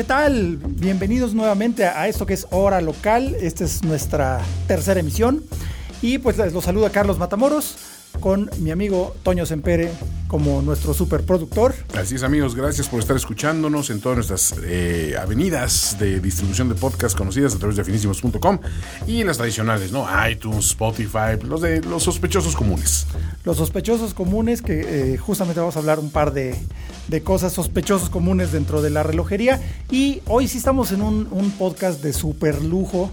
¿Qué tal? Bienvenidos nuevamente a esto que es Hora Local. Esta es nuestra tercera emisión. Y pues los saluda Carlos Matamoros con mi amigo Toño Sempere como nuestro superproductor. Así es amigos, gracias por estar escuchándonos en todas nuestras eh, avenidas de distribución de podcast conocidas a través de finísimos.com y en las tradicionales, ¿no? iTunes, Spotify, los de los sospechosos comunes. Los sospechosos comunes, que eh, justamente vamos a hablar un par de, de, cosas sospechosos comunes dentro de la relojería. Y hoy sí estamos en un, un podcast de super lujo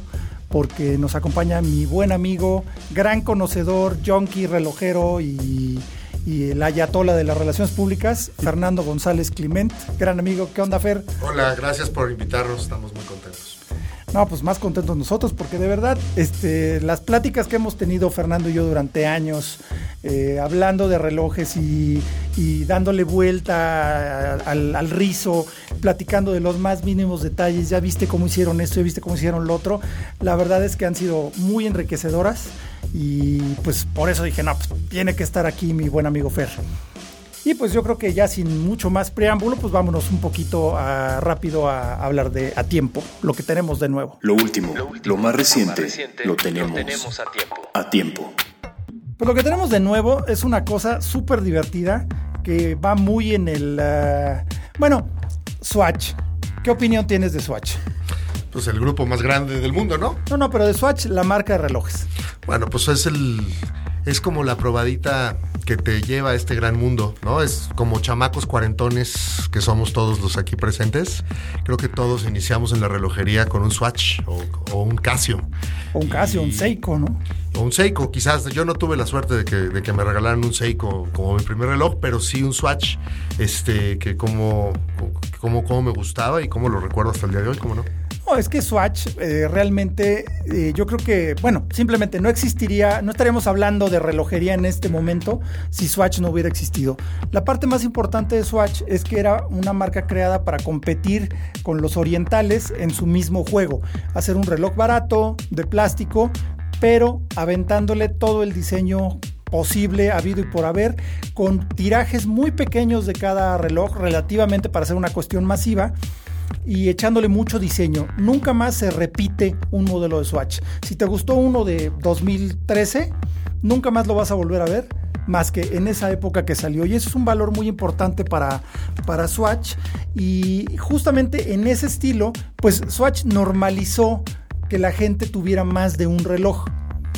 porque nos acompaña mi buen amigo, gran conocedor, junkie, relojero y, y el ayatola de las relaciones públicas, Fernando González Clement. Gran amigo, ¿qué onda, Fer? Hola, gracias por invitarnos, estamos muy contentos. No, pues más contentos nosotros, porque de verdad, este, las pláticas que hemos tenido Fernando y yo durante años, eh, hablando de relojes y, dándole vuelta al, al, rizo, platicando de los más mínimos detalles, ya viste cómo hicieron esto, ya viste cómo hicieron lo otro, la verdad es que han sido muy enriquecedoras y pues por eso dije, no, pues tiene que estar aquí mi buen amigo Fer. Y pues yo creo que ya sin mucho más preámbulo, pues vámonos un poquito a, rápido a, hablar de a tiempo, lo que tenemos de nuevo. Lo último, lo, último, lo, más, reciente, lo más, reciente, lo tenemos, lo tenemos a tiempo. A tiempo. Pues lo que tenemos de nuevo es una cosa súper divertida que va muy en el... Uh, bueno, Swatch. ¿Qué opinión tienes de Swatch? Pues el grupo más grande del mundo, ¿no? No, no, pero de Swatch, la marca de relojes. Bueno, pues es el... Es como la probadita que te lleva a este gran mundo, ¿no? Es como chamacos cuarentones que somos todos los aquí presentes. Creo que todos iniciamos en la relojería con un Swatch o, o un Casio. O un Casio, y, un Seiko, ¿no? O un Seiko, quizás. Yo no tuve la suerte de que, de que, me regalaran un Seiko como mi primer reloj, pero sí un Swatch, este, que como, como, como me gustaba y como lo recuerdo hasta el día de hoy, ¿cómo no? No, es que Swatch eh, realmente, eh, yo creo que, bueno, simplemente no existiría, no estaríamos hablando de relojería en este momento si Swatch no hubiera existido. La parte más importante de Swatch es que era una marca creada para competir con los orientales en su mismo juego, hacer un reloj barato, de plástico, pero aventándole todo el diseño posible, habido y por haber, con tirajes muy pequeños de cada reloj, relativamente para hacer una cuestión masiva y echándole mucho diseño. Nunca más se repite un modelo de Swatch. Si te gustó uno de 2013, nunca más lo vas a volver a ver más que en esa época que salió. Y eso es un valor muy importante para, para Swatch. Y justamente en ese estilo, pues Swatch normalizó que la gente tuviera más de un reloj.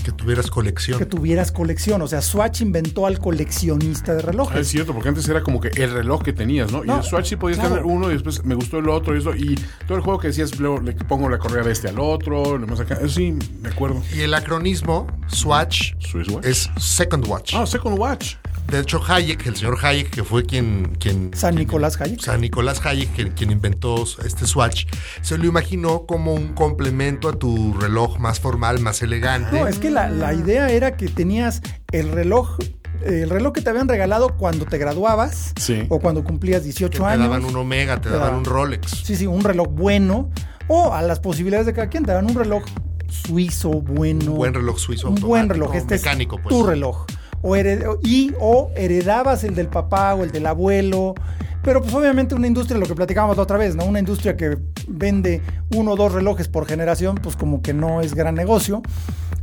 Que tuvieras colección. Que tuvieras colección. O sea, Swatch inventó al coleccionista de relojes. Ah, es cierto, porque antes era como que el reloj que tenías, ¿no? no y el Swatch sí podías claro. tener uno y después me gustó el otro y eso. Y todo el juego que decías, luego le pongo la correa de este al otro, lo más acá. Eso sí, me acuerdo. Y el acronismo, Swatch, watch? es Second Watch. Ah, Second Watch. De hecho, Hayek, el señor Hayek, que fue quien... quien San Nicolás Hayek. San Nicolás Hayek, quien, quien, inventó este Swatch, se lo imaginó como un complemento a tu reloj más formal, más elegante. No, es que la, la idea era que tenías el reloj el reloj que te habían regalado cuando te graduabas sí. o cuando cumplías 18 te años. Te daban un Omega, te, te daban un Rolex. Sí, sí, un reloj bueno. O a las posibilidades de cada quien, te daban un reloj suizo bueno. Un buen reloj suizo. Un buen reloj. Este mecánico, es pues. tu reloj. O hered y o heredabas el del papá o el del abuelo. Pero pues obviamente una industria, lo que platicábamos la otra vez, ¿no? Una industria que vende uno o dos relojes por generación, pues como que no es gran negocio.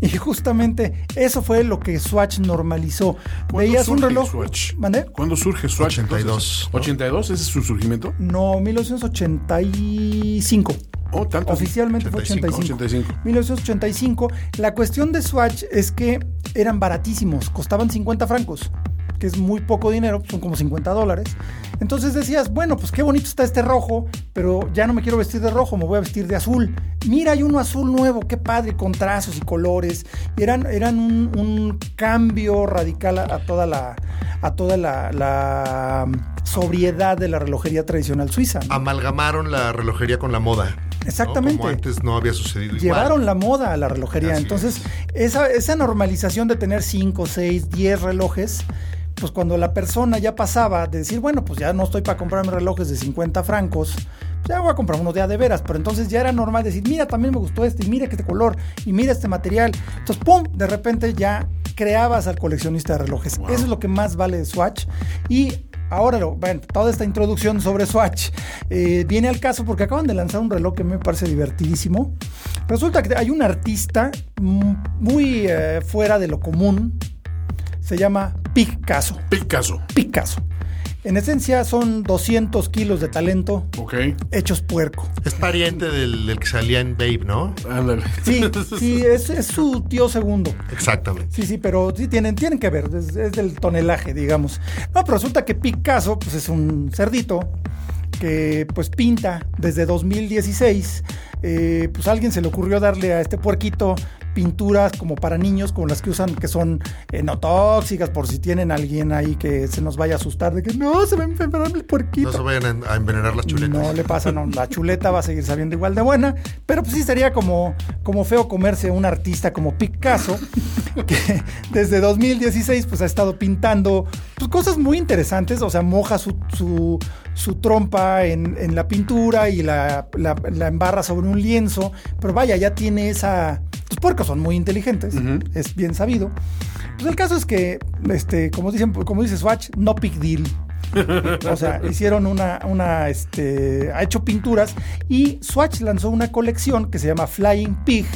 Y justamente eso fue lo que Swatch normalizó. Veías un reloj. Swatch? ¿Mandé? ¿Cuándo surge Swatch? 82. ¿no? ¿82? ¿Ese es su surgimiento? No, 1985. Oh, tanto. Oficialmente 85, fue 85. 85. 1985. La cuestión de Swatch es que eran baratísimos, costaban 50 francos, que es muy poco dinero, son como 50 dólares. Entonces decías, bueno, pues qué bonito está este rojo, pero ya no me quiero vestir de rojo, me voy a vestir de azul. Mira, hay uno azul nuevo, qué padre, con trazos y colores. Y eran, eran un, un cambio radical a, a, toda la, a toda la, la sobriedad de la relojería tradicional suiza. Amalgamaron la relojería con la moda. Exactamente. Como antes no había sucedido. Llevaron la moda a la relojería. Entonces, esa, esa normalización de tener 5, 6, 10 relojes, pues cuando la persona ya pasaba de decir, bueno, pues ya no estoy para comprarme relojes de 50 francos, pues ya voy a comprar unos de de veras, pero entonces ya era normal decir, mira, también me gustó este, y mira este color, y mira este material. Entonces, ¡pum! De repente ya creabas al coleccionista de relojes. Eso es lo que más vale de Swatch. Y ahora, bueno, toda esta introducción sobre Swatch eh, viene al caso porque acaban de lanzar un reloj que me parece divertidísimo. Resulta que hay un artista muy eh, fuera de lo común. Se llama Picasso. Picasso. Picasso. En esencia son 200 kilos de talento hechos puerco. Es pariente del, que salía en Babe, ¿no? Sí, sí, es, su tío segundo. Exactamente. Sí, sí, pero sí tienen, tienen que ver, es, del tonelaje, digamos. No, pero resulta que Picasso, pues es un cerdito que pues pinta desde 2016. Eh, pues a alguien se le ocurrió darle a este puerquito pinturas como para niños, como las que usan, que son eh, no tóxicas, por si tienen alguien ahí que se nos vaya a asustar de que no, se va a envenenar el puerquito. No se vayan a envenenar las chuletas. No le pasa, no, la chuleta va a seguir sabiendo igual de buena, pero pues sí sería como, como feo comerse un artista como Picasso, que desde 2016 pues ha estado pintando pues, cosas muy interesantes, o sea, moja su, su, su trompa en, en, la pintura y la, la, la embarra sobre un lienzo, pero vaya, ya tiene esa los puercos son muy inteligentes, es bien sabido. Pues el caso es que, este, como dicen, como dice Swatch, no big deal. o sea, hicieron una, una, este, ha hecho pinturas y Swatch lanzó una colección que se llama Flying Pig,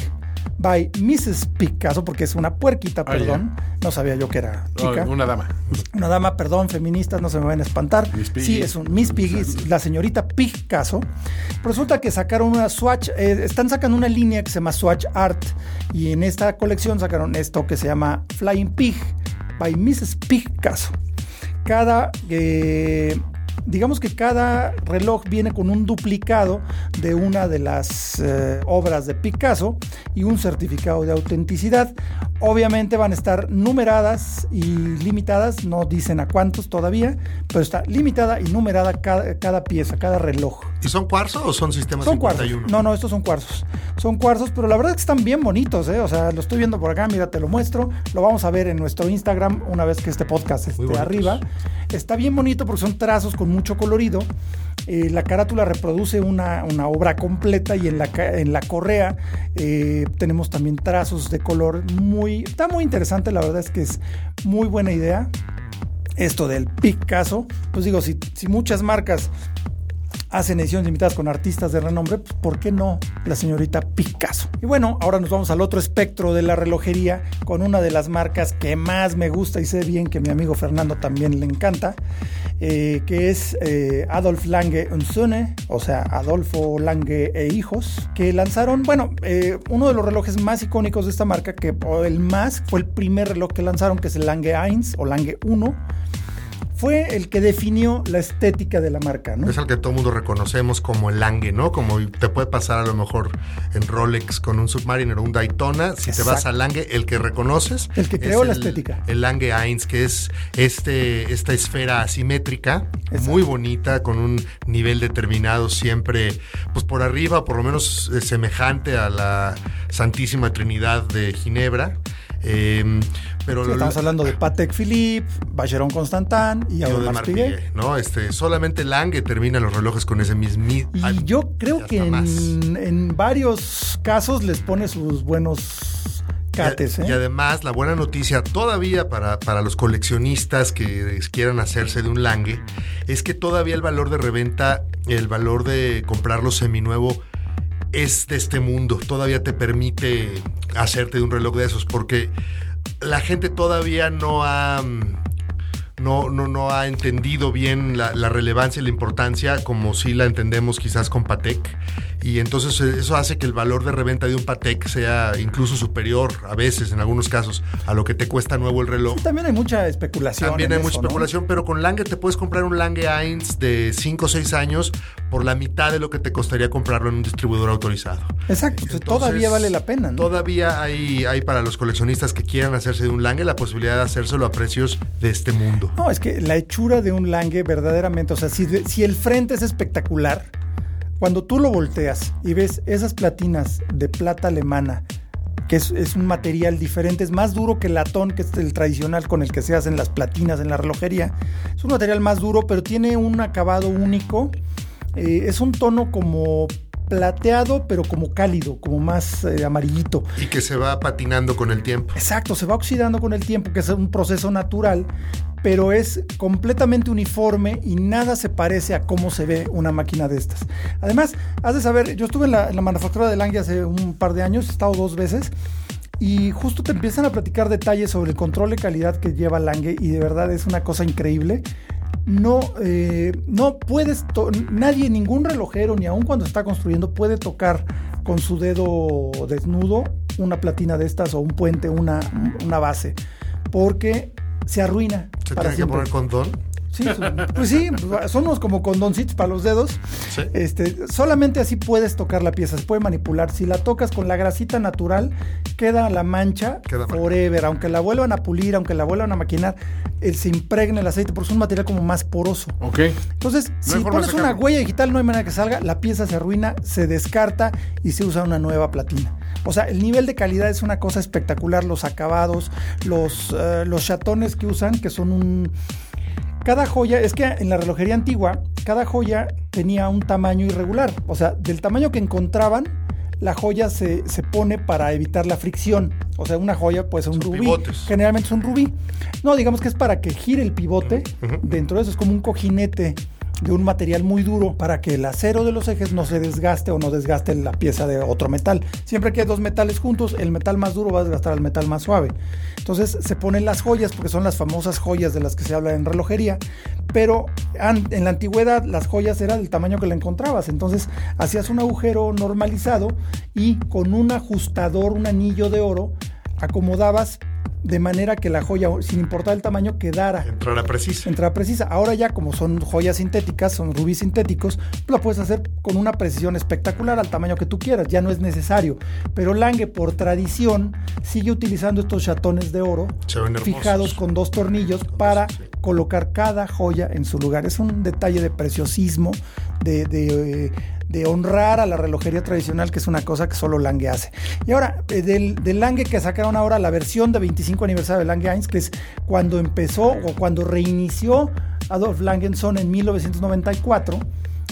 by Mrs. Picasso, porque es una puerquita, ah, perdón. No sabía yo que era chica. una dama. Una dama, perdón, feministas, no se me van a espantar. Sí, es un Miss Piggy, la señorita Picasso. Resulta que sacaron una Swatch, eh, están sacando una línea que se llama Swatch Art. Y en esta colección sacaron esto que se llama Flying Pig by Mrs. Picasso. Cada eh, digamos que cada reloj viene con un duplicado de una de las eh, obras de Picasso y un certificado de autenticidad. Obviamente van a estar numeradas y limitadas, no dicen a cuántos todavía, pero está limitada y numerada cada, pieza, cada reloj. ¿Y son cuarzos o son sistemas son Cuarzos. No, no, estos son cuarzos. Son cuarzos, pero la verdad es que están bien bonitos, ¿eh? O sea, lo estoy viendo por acá, mira, te lo muestro. Lo vamos a ver en nuestro Instagram una vez que este podcast esté arriba. Está bien bonito porque son trazos con mucho colorido. Eh, la carátula reproduce una, obra completa y en la, en la correa eh, tenemos también trazos de color muy... Está muy interesante, la verdad es que es muy buena idea. Esto del Picasso, pues digo, si, si muchas marcas hacen ediciones limitadas con artistas de renombre, pues ¿por qué no la señorita Picasso? Y bueno, ahora nos vamos al otro espectro de la relojería con una de las marcas que más me gusta y sé bien que mi amigo Fernando también le encanta, eh, que es eh, Adolf Lange Söhne, o sea, Adolfo Lange e hijos, que lanzaron, bueno, eh, uno de los relojes más icónicos de esta marca, que el más, fue el primer reloj que lanzaron, que es el Lange 1 o Lange 1 fue el que definió la estética de la marca, ¿no? Es el que todo el mundo reconocemos como el Lange, ¿no? Como te puede pasar a lo mejor en Rolex con un Submariner o un Daytona. Si te vas al Lange, el que reconoces. El que creó la estética. El Lange 1, que es este, esta esfera asimétrica, muy bonita, con un nivel determinado siempre, pues por arriba, por lo menos eh, semejante a la Santísima Trinidad de Ginebra. Eh, pero estamos hablando de Patek Philippe, Vacheron Constantin y Audemars Piguet. ¿no? Este, solamente Lange termina los relojes con ese mismo. Y yo creo que en, varios casos les pone sus buenos cates. Y, ¿eh? y, además, la buena noticia todavía para, para los coleccionistas que quieran hacerse de un Lange es que todavía el valor de reventa, el valor de comprarlo seminuevo es de este mundo. Todavía te permite hacerte de un reloj de esos porque la gente todavía no ha no, no, no ha entendido bien la, relevancia y la importancia como si la entendemos quizás con Patek. Y entonces eh, eso hace que el valor de reventa de un Patek sea incluso superior a veces, en algunos casos, a lo que te cuesta nuevo el reloj. también hay mucha especulación. También hay mucha especulación, pero con Lange te puedes comprar un Lange 1 de 5 o 6 años por la mitad de lo que te costaría comprarlo en un distribuidor autorizado. Exacto, todavía vale la pena. Todavía hay, hay para los coleccionistas que quieran hacerse de un Lange la posibilidad de hacérselo a precios de este mundo. No, es que la hechura de un Lange verdaderamente, o sea, si, si el frente es espectacular, cuando tú lo volteas y ves esas platinas de plata alemana, que es, es, un material diferente, es más duro que el latón, que es el tradicional con el que se hacen las platinas en la relojería. Es un material más duro, pero tiene un acabado único. Eh, es un tono como plateado, pero como cálido, como más eh, amarillito. Y que se va patinando con el tiempo. Exacto, se va oxidando con el tiempo, que es un proceso natural, pero es completamente uniforme y nada se parece a cómo se ve una máquina de estas. Además, has de saber, yo estuve en la, manufactura de Lange hace un par de años, he estado dos veces. Y justo te empiezan a platicar detalles sobre el control de calidad que lleva Lange y de verdad es una cosa increíble no, eh, no puedes, nadie, ningún relojero, ni aun cuando está construyendo, puede tocar con su dedo desnudo una platina de estas o un puente, una, una base, porque se arruina. ¿Se tiene que poner condón? Sí, pues sí, somos como condoncitos para los dedos. Este, solamente así puedes tocar la pieza, se puede manipular. Si la tocas con la grasita natural, queda la mancha forever. Aunque la vuelvan a pulir, aunque la vuelvan a maquinar, eh, se impregna el aceite porque es un material como más poroso. Ok. Entonces, si pones una huella digital, no hay manera que salga, la pieza se arruina, se descarta y se usa una nueva platina. O sea, el nivel de calidad es una cosa espectacular, los acabados, los, uh, los chatones que usan, que son un cada joya, es que en la relojería antigua, cada joya tenía un tamaño irregular. O sea, del tamaño que encontraban, la joya se, se pone para evitar la fricción. O sea, una joya puede ser un rubí. Generalmente es un rubí. No, digamos que es para que gire el pivote. Dentro de eso es como un cojinete de un material muy duro para que el acero de los ejes no se desgaste o no desgaste la pieza de otro metal. Siempre que hay dos metales juntos, el metal más duro va a desgastar al metal más suave. Entonces se ponen las joyas, porque son las famosas joyas de las que se habla en relojería, pero en la antigüedad las joyas eran del tamaño que la encontrabas. Entonces hacías un agujero normalizado y con un ajustador, un anillo de oro, acomodabas de manera que la joya, sin importar el tamaño, quedara. Entrara precisa. Entrara precisa. Ahora ya, como son joyas sintéticas, son rubíes sintéticos, lo puedes hacer con una precisión espectacular al tamaño que tú quieras, ya no es necesario. Pero Lange, por tradición, sigue utilizando estos chatones de oro fijados con dos tornillos para colocar cada joya en su lugar. Es un detalle de preciosismo, de, de eh, de honrar a la relojería tradicional, que es una cosa que solo Lange hace. Y ahora, eh, del, del Lange que sacaron ahora la versión de 25 aniversario de Lange Heinz, que es cuando empezó o cuando reinició Adolf Langenson en 1994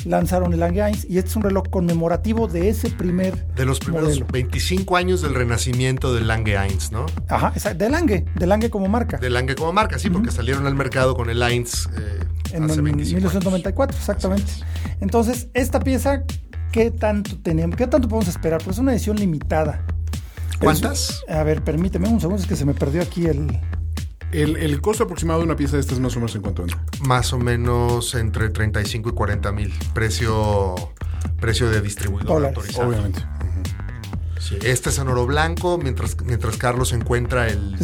lanzaron el Lange Heinz y este es un reloj conmemorativo de ese primer de los primeros 25 años del renacimiento del Lange Heinz, ¿no? Ajá, de Lange, de Lange como marca. De Lange como marca, sí, porque salieron al mercado con el Heinz eh, en, 1994, exactamente. Entonces, esta pieza, ¿qué tanto tenemos? ¿Qué tanto podemos esperar? Pues es una edición limitada. ¿Cuántas? a ver, permíteme un segundo, es que se me perdió aquí el... El, costo aproximado de una pieza de estas más o menos en cuánto anda? Más o menos entre 35 y 40 mil. Precio, precio de distribuidor autorizado. Obviamente. Este es en oro blanco, mientras, mientras Carlos encuentra el,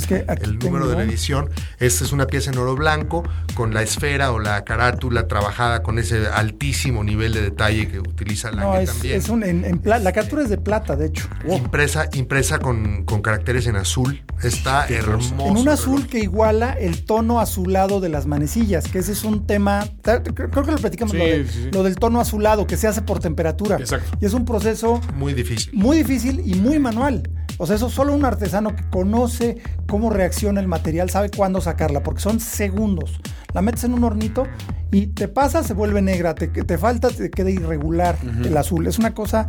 el número de la edición. Esta es una pieza en oro blanco con la esfera o la carátula trabajada con ese altísimo nivel de detalle que utiliza la no, es, también. Es un, en, la carátula es de plata, de hecho. Impresa, impresa con, con, caracteres en azul. Está hermoso. En un azul que iguala el tono azulado de las manecillas, que ese es un tema. Creo que lo platicamos, lo, lo, del tono azulado, que se hace por temperatura. Exacto. Y es un proceso. Muy difícil. Muy difícil y muy manual. O sea, eso solo un artesano que conoce cómo reacciona el material sabe cuándo sacarla, porque son segundos. La metes en un hornito y te pasa, se vuelve negra, te, te falta, te queda irregular el azul. Es una cosa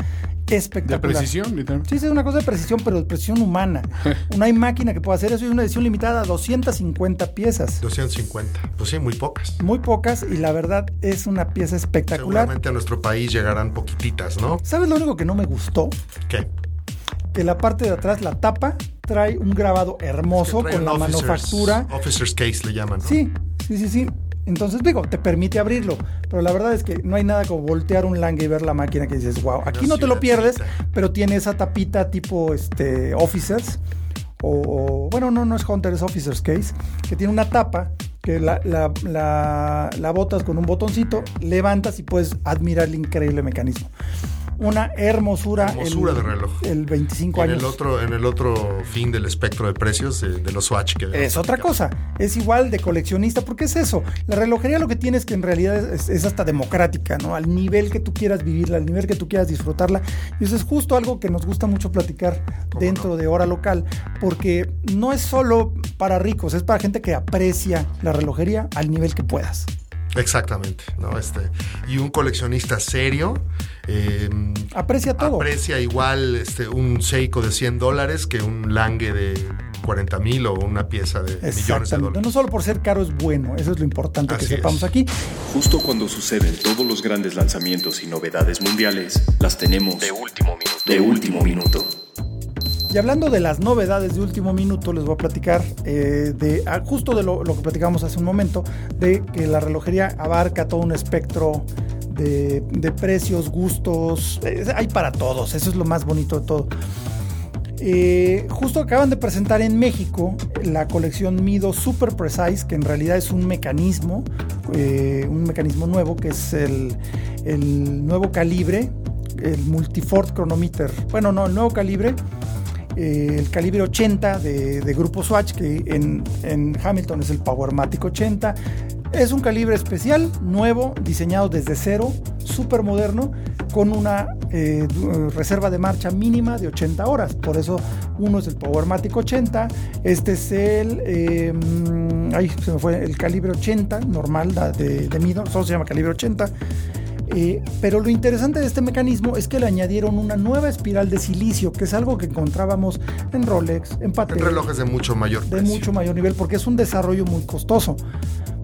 espectacular. De precisión, literalmente. Sí, sí, es una cosa de precisión, pero de precisión humana. no hay máquina que pueda hacer eso. Es una edición limitada a 250 piezas. 250. Pues sí, muy pocas. Muy pocas y la verdad es una pieza espectacular. Seguramente a nuestro país llegarán poquititas, ¿no? ¿Sabes lo único que no me gustó? ¿Qué? Que la parte de atrás, la tapa, trae un grabado hermoso con la manufactura. Officer's case le llaman. ¿no? Sí, sí, sí, sí. Entonces, digo, te permite abrirlo, pero la verdad es que no hay nada como voltear un Lange y ver la máquina que dices, wow, aquí no te lo pierdes, pero tiene esa tapita tipo este, Officers, o, bueno, no, no es Hunter, es Officer's Case, que tiene una tapa que la, la, la, la botas con un botoncito, levantas y puedes admirar el increíble mecanismo. Una hermosura. Hermosura de reloj. El 25 en años. El otro, en el otro fin del espectro de precios de, los Swatch. Que es otra cosa. Es igual de coleccionista, porque es eso. La relojería lo que tiene es que en realidad es, hasta democrática, ¿no? Al nivel que tú quieras vivirla, al nivel que tú quieras disfrutarla. Y eso es justo algo que nos gusta mucho platicar dentro de hora local, porque no es solo para ricos, es para gente que aprecia la relojería al nivel que puedas. Exactamente, ¿no? Este, y un coleccionista serio. Eh, aprecia todo. Aprecia igual este, un Seiko de 100 dólares que un Lange de 40 mil o una pieza de millones de dólares. No solo por ser caro es bueno, eso es lo importante que sepamos aquí. Justo cuando suceden todos los grandes lanzamientos y novedades mundiales, las tenemos de último minuto. De último minuto. Y hablando de las novedades de último minuto, les voy a platicar eh, de ah, justo de lo, que platicamos hace un momento, de que la relojería abarca todo un espectro de, precios, gustos, hay para todos, eso es lo más bonito de todo. Eh, justo acaban de presentar en México la colección Mido Super Precise, que en realidad es un mecanismo, eh, un mecanismo nuevo, que es el, el nuevo calibre, el Multifort Chronometer. Bueno, no, el nuevo calibre eh, el calibre 80 de, Grupo Swatch, que en, Hamilton es el Powermatic 80. Es un calibre especial, nuevo, diseñado desde cero, súper moderno, con una eh, reserva de marcha mínima de 80 horas. Por eso uno es el Powermatic 80, este es el, em, se me fue, el calibre 80 normal de, de Mido, solo se llama calibre 80. Eh, pero lo interesante de este mecanismo es que le añadieron una nueva espiral de silicio, que es algo que encontrábamos en Rolex, en Patek. En relojes de mucho mayor De mucho mayor nivel, porque es un desarrollo muy costoso.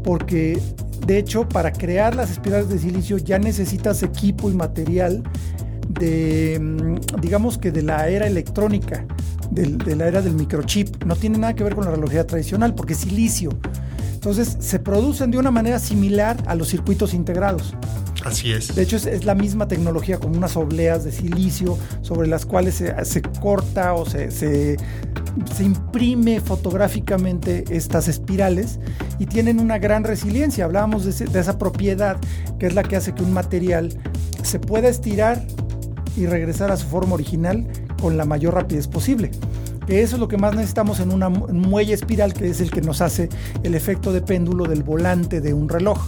Porque, de hecho, para crear las espirales de silicio ya necesitas equipo y material de, mm, digamos que de la era electrónica, de, la era del microchip. No tiene nada que ver con la relojería tradicional, porque es silicio. Entonces, se producen de una manera similar a los circuitos integrados. Así es. De hecho, es, la misma tecnología con unas obleas de silicio sobre las cuales se, corta o se, se, imprime fotográficamente estas espirales y tienen una gran resiliencia. Hablábamos de, de esa propiedad que es la que hace que un material se pueda estirar y regresar a su forma original con la mayor rapidez posible que eso es lo que más necesitamos en una muelle espiral, que es el que nos hace el efecto de péndulo del volante de un reloj.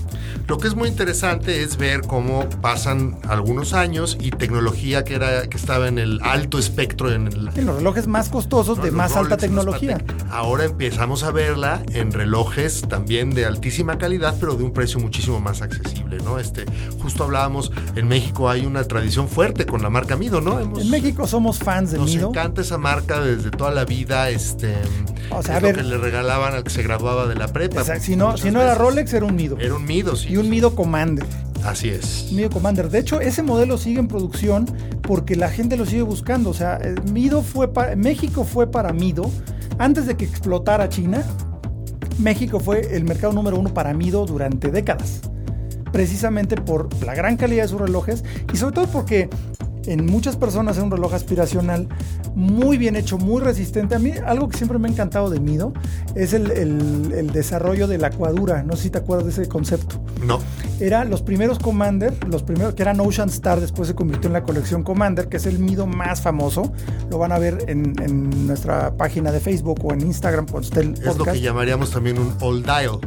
Lo que es muy interesante es ver cómo pasan algunos años y tecnología que era que estaba en el alto espectro en, los relojes más costosos de más alta tecnología. Ahora empezamos a verla en relojes también de altísima calidad, pero de un precio muchísimo más accesible, ¿no? Este, justo hablábamos en México hay una tradición fuerte con la marca Mido, ¿no? en México somos fans de Mido. Nos encanta esa marca desde toda la vida, este, o sea, a ver, lo que le regalaban al que se graduaba de la prepa. si no, si no era Rolex, era un Mido. Era un Mido, sí. Y un Mido Commander. Así es. Mido Commander. De hecho, ese modelo sigue en producción porque la gente lo sigue buscando. O sea, eh, Mido fue para, México fue para Mido antes de que explotara China. México fue el mercado número uno para Mido durante décadas precisamente por la gran calidad de sus relojes y sobre todo porque en muchas personas es un reloj aspiracional muy bien hecho, muy resistente. A mí algo que siempre me ha encantado de Mido es el, desarrollo de la cuadura. No sé si te acuerdas de ese concepto. No. Era los primeros Commander, los primeros que eran Ocean Star, después se convirtió en la colección Commander, que es el Mido más famoso. Lo van a ver en, nuestra página de Facebook o en Instagram. Es lo que llamaríamos también un old dial.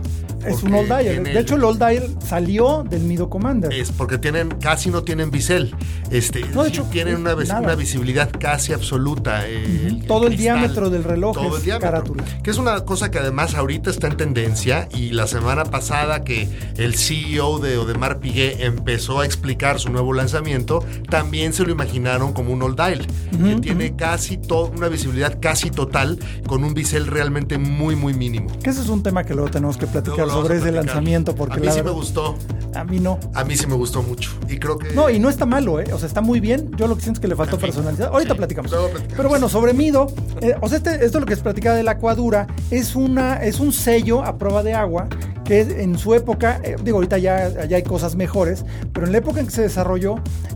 Es un old dial. De hecho, el old dial salió del Mido Commander. Es porque tienen, casi no tienen bisel. Este, no, de hecho, tienen una, una, visibilidad casi absoluta. Eh, todo el, diámetro del reloj todo el diámetro, Que es una cosa que además ahorita está en tendencia y la semana pasada que el CEO de Odemar Piguet empezó a explicar su nuevo lanzamiento, también se lo imaginaron como un old dial, que tiene casi toda una visibilidad casi total con un bisel realmente muy muy mínimo. Que ese es un tema que luego tenemos que platicar sobre ese lanzamiento porque a mí sí me gustó. A mí no. A mí sí me gustó mucho y creo que No, y no está malo, eh, o sea, está muy bien. Yo lo que siento es que le faltó personalidad. Ahorita platicamos. Pero bueno, sobre Mido, eh, o sea, este, esto es lo que es platicaba de la acuadura, es una es un sello a prueba de agua que en su época, eh, digo, ahorita ya, ya hay cosas mejores, pero en la época en que se desarrolló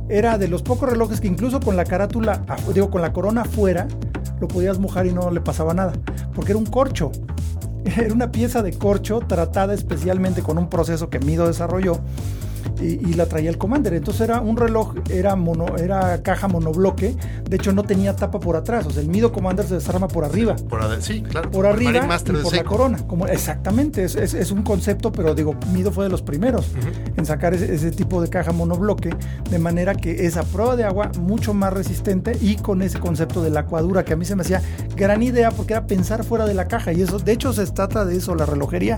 era de los pocos relojes que incluso con la carátula, digo, con la corona afuera, lo podías mojar y no le pasaba nada, porque era un corcho. Era una pieza de corcho tratada especialmente con un proceso que Mido desarrolló y, la traía el Commander. Entonces era un reloj, era, mono, era caja monobloque, de hecho no tenía tapa por atrás, o sea, el Mido Commander se desarma por arriba. Por, sí, claro. Por arriba y por la corona. Como, exactamente, es, es, un concepto, pero digo, Mido fue de los primeros en sacar ese, ese, tipo de caja monobloque, de manera que es a prueba de agua mucho más resistente y con ese concepto de la acuadura que a mí se me hacía gran idea porque era pensar fuera de la caja y eso, de hecho se trata de eso, la relojería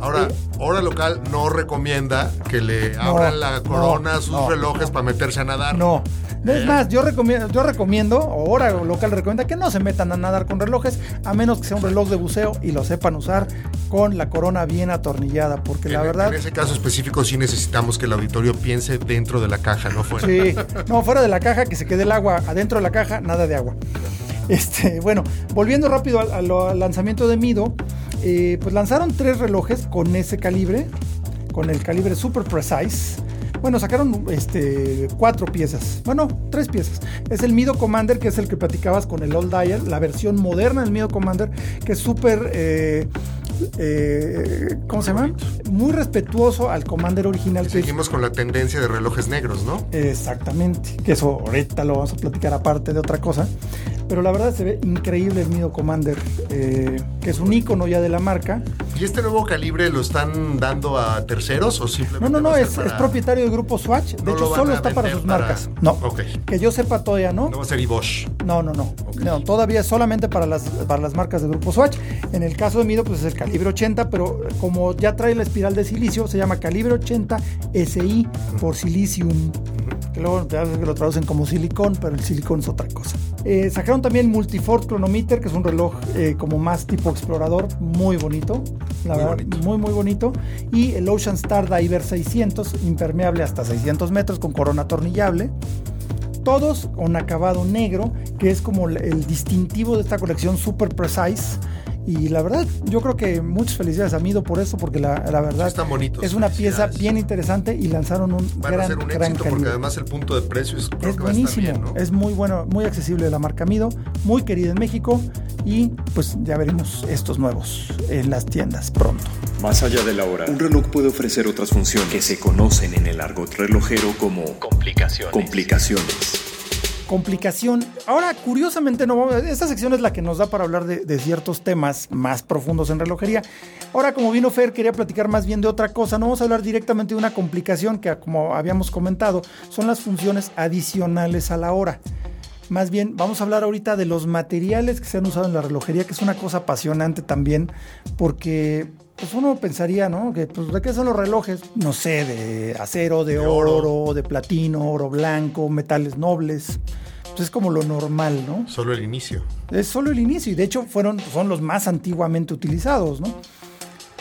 Ahora, eh, Hora Local no recomienda que le abran la corona a sus relojes para meterse a nadar. No. Es ¿Eh? más, yo recomiendo, yo recomiendo, o Hora Local recomienda que no se metan a nadar con relojes, a menos que sea un reloj de buceo y lo sepan usar con la corona bien atornillada, porque la verdad... En ese caso específico sí necesitamos que el auditorio piense dentro de la caja, no fuera. Sí, no, fuera de la caja, que se quede el agua, adentro de la caja, nada de agua. Este, bueno, volviendo rápido al lanzamiento de Mido, eh, pues lanzaron tres relojes con ese calibre, con el calibre Super Precise. Bueno, sacaron este, cuatro piezas. Bueno, tres piezas. Es el Mido Commander, que es el que platicabas con el Old Dial, la versión moderna del Mido Commander, que es súper... Eh, eh, ¿cómo se llama? Muy respetuoso al Commander original. seguimos con la tendencia de relojes negros, ¿no? Exactamente, que eso ahorita lo vamos a platicar aparte de otra cosa pero la verdad se ve increíble el Mido Commander, eh, que es un icono ya de la marca. ¿Y este nuevo calibre lo están dando a terceros o simplemente? No, no, no, es, propietario del grupo Swatch. De hecho, solo está para sus marcas. No, que yo sepa todavía no. No va a ser Bosch. No, no, no. No, todavía solamente para las, para las marcas del grupo Swatch. En el caso de Mido, pues es el calibre 80, pero como ya trae la espiral de silicio, se llama calibre 80 SI por silicium. Luego lo traducen como silicón, pero el silicón es otra cosa. Eh, sacaron también el Multifort Chronometer, que es un reloj eh, como más tipo explorador, muy bonito, la muy verdad, bonito. muy muy bonito. Y el Ocean Star Diver 600, impermeable hasta 600 metros con corona atornillable. Todos con acabado negro, que es como el distintivo de esta colección Super Precise. Y la verdad, yo creo que muchas felicidades a Mido por eso, porque la, verdad es una pieza bien interesante y lanzaron un gran, a ser un éxito porque además el punto de precio es, buenísimo, es muy bueno, muy accesible la marca Mido, muy querida en México y pues ya veremos estos nuevos en las tiendas pronto. Más allá de la hora, un reloj puede ofrecer otras funciones que se conocen en el argot relojero como complicaciones. complicaciones complicación. Ahora, curiosamente, no, esta sección es la que nos da para hablar de, ciertos temas más profundos en relojería. Ahora, como vino Fer, quería platicar más bien de otra cosa. No vamos a hablar directamente de una complicación que, como habíamos comentado, son las funciones adicionales a la hora. Más bien, vamos a hablar ahorita de los materiales que se han usado en la relojería, que es una cosa apasionante también, porque pues uno pensaría, ¿no? Que, pues, ¿de qué son los relojes? No sé, de acero, de, oro, de platino, oro blanco, metales nobles. Pues es como lo normal, ¿no? Solo el inicio. Es solo el inicio y de hecho fueron, son los más antiguamente utilizados, ¿no?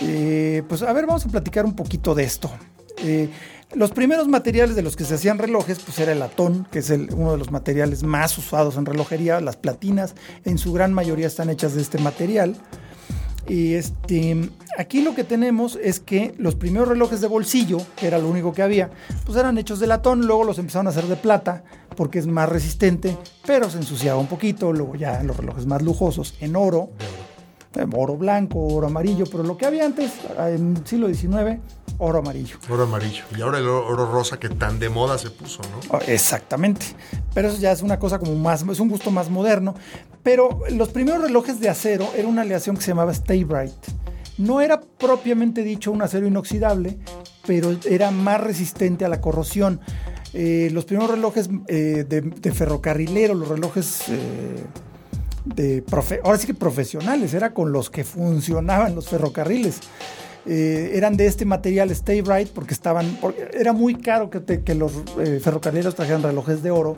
Eh, pues a ver, vamos a platicar un poquito de esto. Eh, los primeros materiales de los que se hacían relojes, pues era el latón, que es uno de los materiales más usados en relojería. Las platinas, en su gran mayoría, están hechas de este material. Y este, aquí lo que tenemos es que los primeros relojes de bolsillo, que era lo único que había, pues eran hechos de latón, luego los empezaron a hacer de plata porque es más resistente, pero se ensuciaba un poquito, luego ya los relojes más lujosos en oro, oro blanco, oro amarillo, pero lo que había antes, en el siglo XIX, oro amarillo. Oro amarillo. Y ahora el oro rosa que tan de moda se puso, ¿no? Oh, exactamente. Pero eso ya es una cosa como más, es un gusto más moderno. Pero los primeros relojes de acero era una aleación que se llamaba Stay Bright. No era propiamente dicho un acero inoxidable, pero era más resistente a la corrosión. Eh, los primeros relojes eh, de, ferrocarrilero, los relojes eh, de ahora sí que profesionales, era con los que funcionaban los ferrocarriles. Eh, eran de este material Stay Bright porque estaban era muy caro que, que los eh, ferrocarriles trajeran relojes de oro.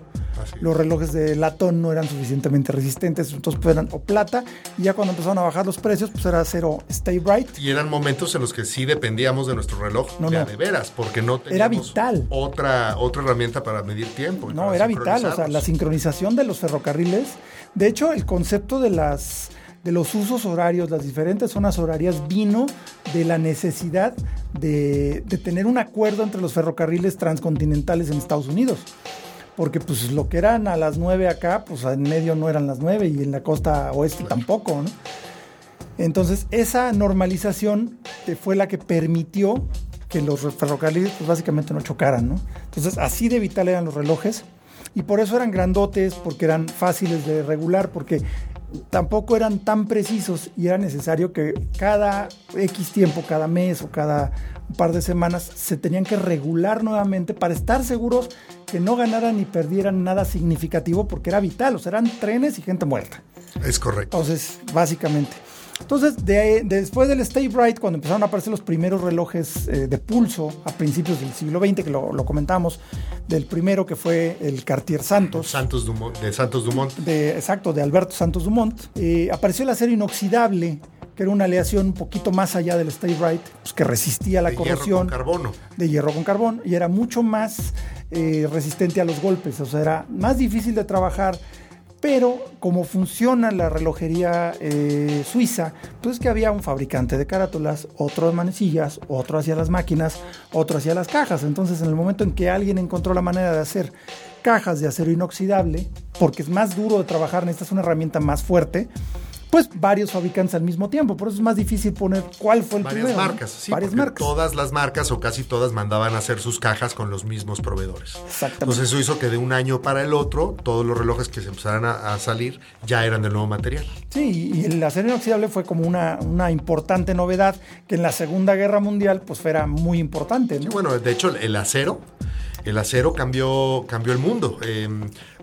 Los relojes de latón no eran suficientemente resistentes entonces pues eran o plata. Y ya cuando empezaron a bajar los precios pues era acero Stay Bright. Y eran momentos en los que sí dependíamos de nuestro reloj no, de, de veras porque no teníamos era vital. otra otra herramienta para medir tiempo no era vital o sea la sincronización de los ferrocarriles. De hecho el concepto de las de los usos horarios, las diferentes zonas horarias, vino de la necesidad de, tener un acuerdo entre los ferrocarriles transcontinentales en Estados Unidos. Porque pues lo que eran a las 9 acá, pues en medio no eran las 9 y en la costa oeste tampoco, Entonces esa normalización fue la que permitió que los ferrocarriles pues, básicamente no chocaran, ¿no? Entonces, así de vital eran los relojes y por eso eran grandotes, porque eran fáciles de regular, porque tampoco eran tan precisos y era necesario que cada X tiempo, cada mes o cada par de semanas se tenían que regular nuevamente para estar seguros que no ganaran ni perdieran nada significativo porque era vital, o sea, eran trenes y gente muerta. Es correcto. Entonces, básicamente. Entonces, de, después del Stay Bright, cuando empezaron a aparecer los primeros relojes eh, de pulso a principios del siglo XX, que lo, lo, comentamos, del primero que fue el Cartier Santos. Santos Dumont, de Santos Dumont. De, exacto, de Alberto Santos Dumont. Eh, apareció el acero inoxidable, que era una aleación un poquito más allá del Stay Bright, pues, que resistía la de corrosión. Hierro con carbono. De hierro con carbón. Y era mucho más eh, resistente a los golpes, o sea, era más difícil de trabajar pero como funciona la relojería eh, suiza, pues que había un fabricante de carátulas, otro de manecillas, otro hacía las máquinas, otro hacía las cajas. Entonces en el momento en que alguien encontró la manera de hacer cajas de acero inoxidable, porque es más duro de trabajar, necesitas una herramienta más fuerte, pues varios fabricantes al mismo tiempo. Por eso es más difícil poner cuál fue el Varias primero. ¿no? marcas, sí, Varias marcas. todas las marcas o casi todas mandaban a hacer sus cajas con los mismos proveedores. Exactamente. Entonces eso hizo que de un año para el otro, todos los relojes que se empezaran a, a salir ya eran del nuevo material. Sí, y el acero inoxidable fue como una, una importante novedad que en la Segunda Guerra Mundial pues era muy importante. ¿no? Sí, bueno, de hecho el acero, el acero cambió, cambió el mundo. Eh,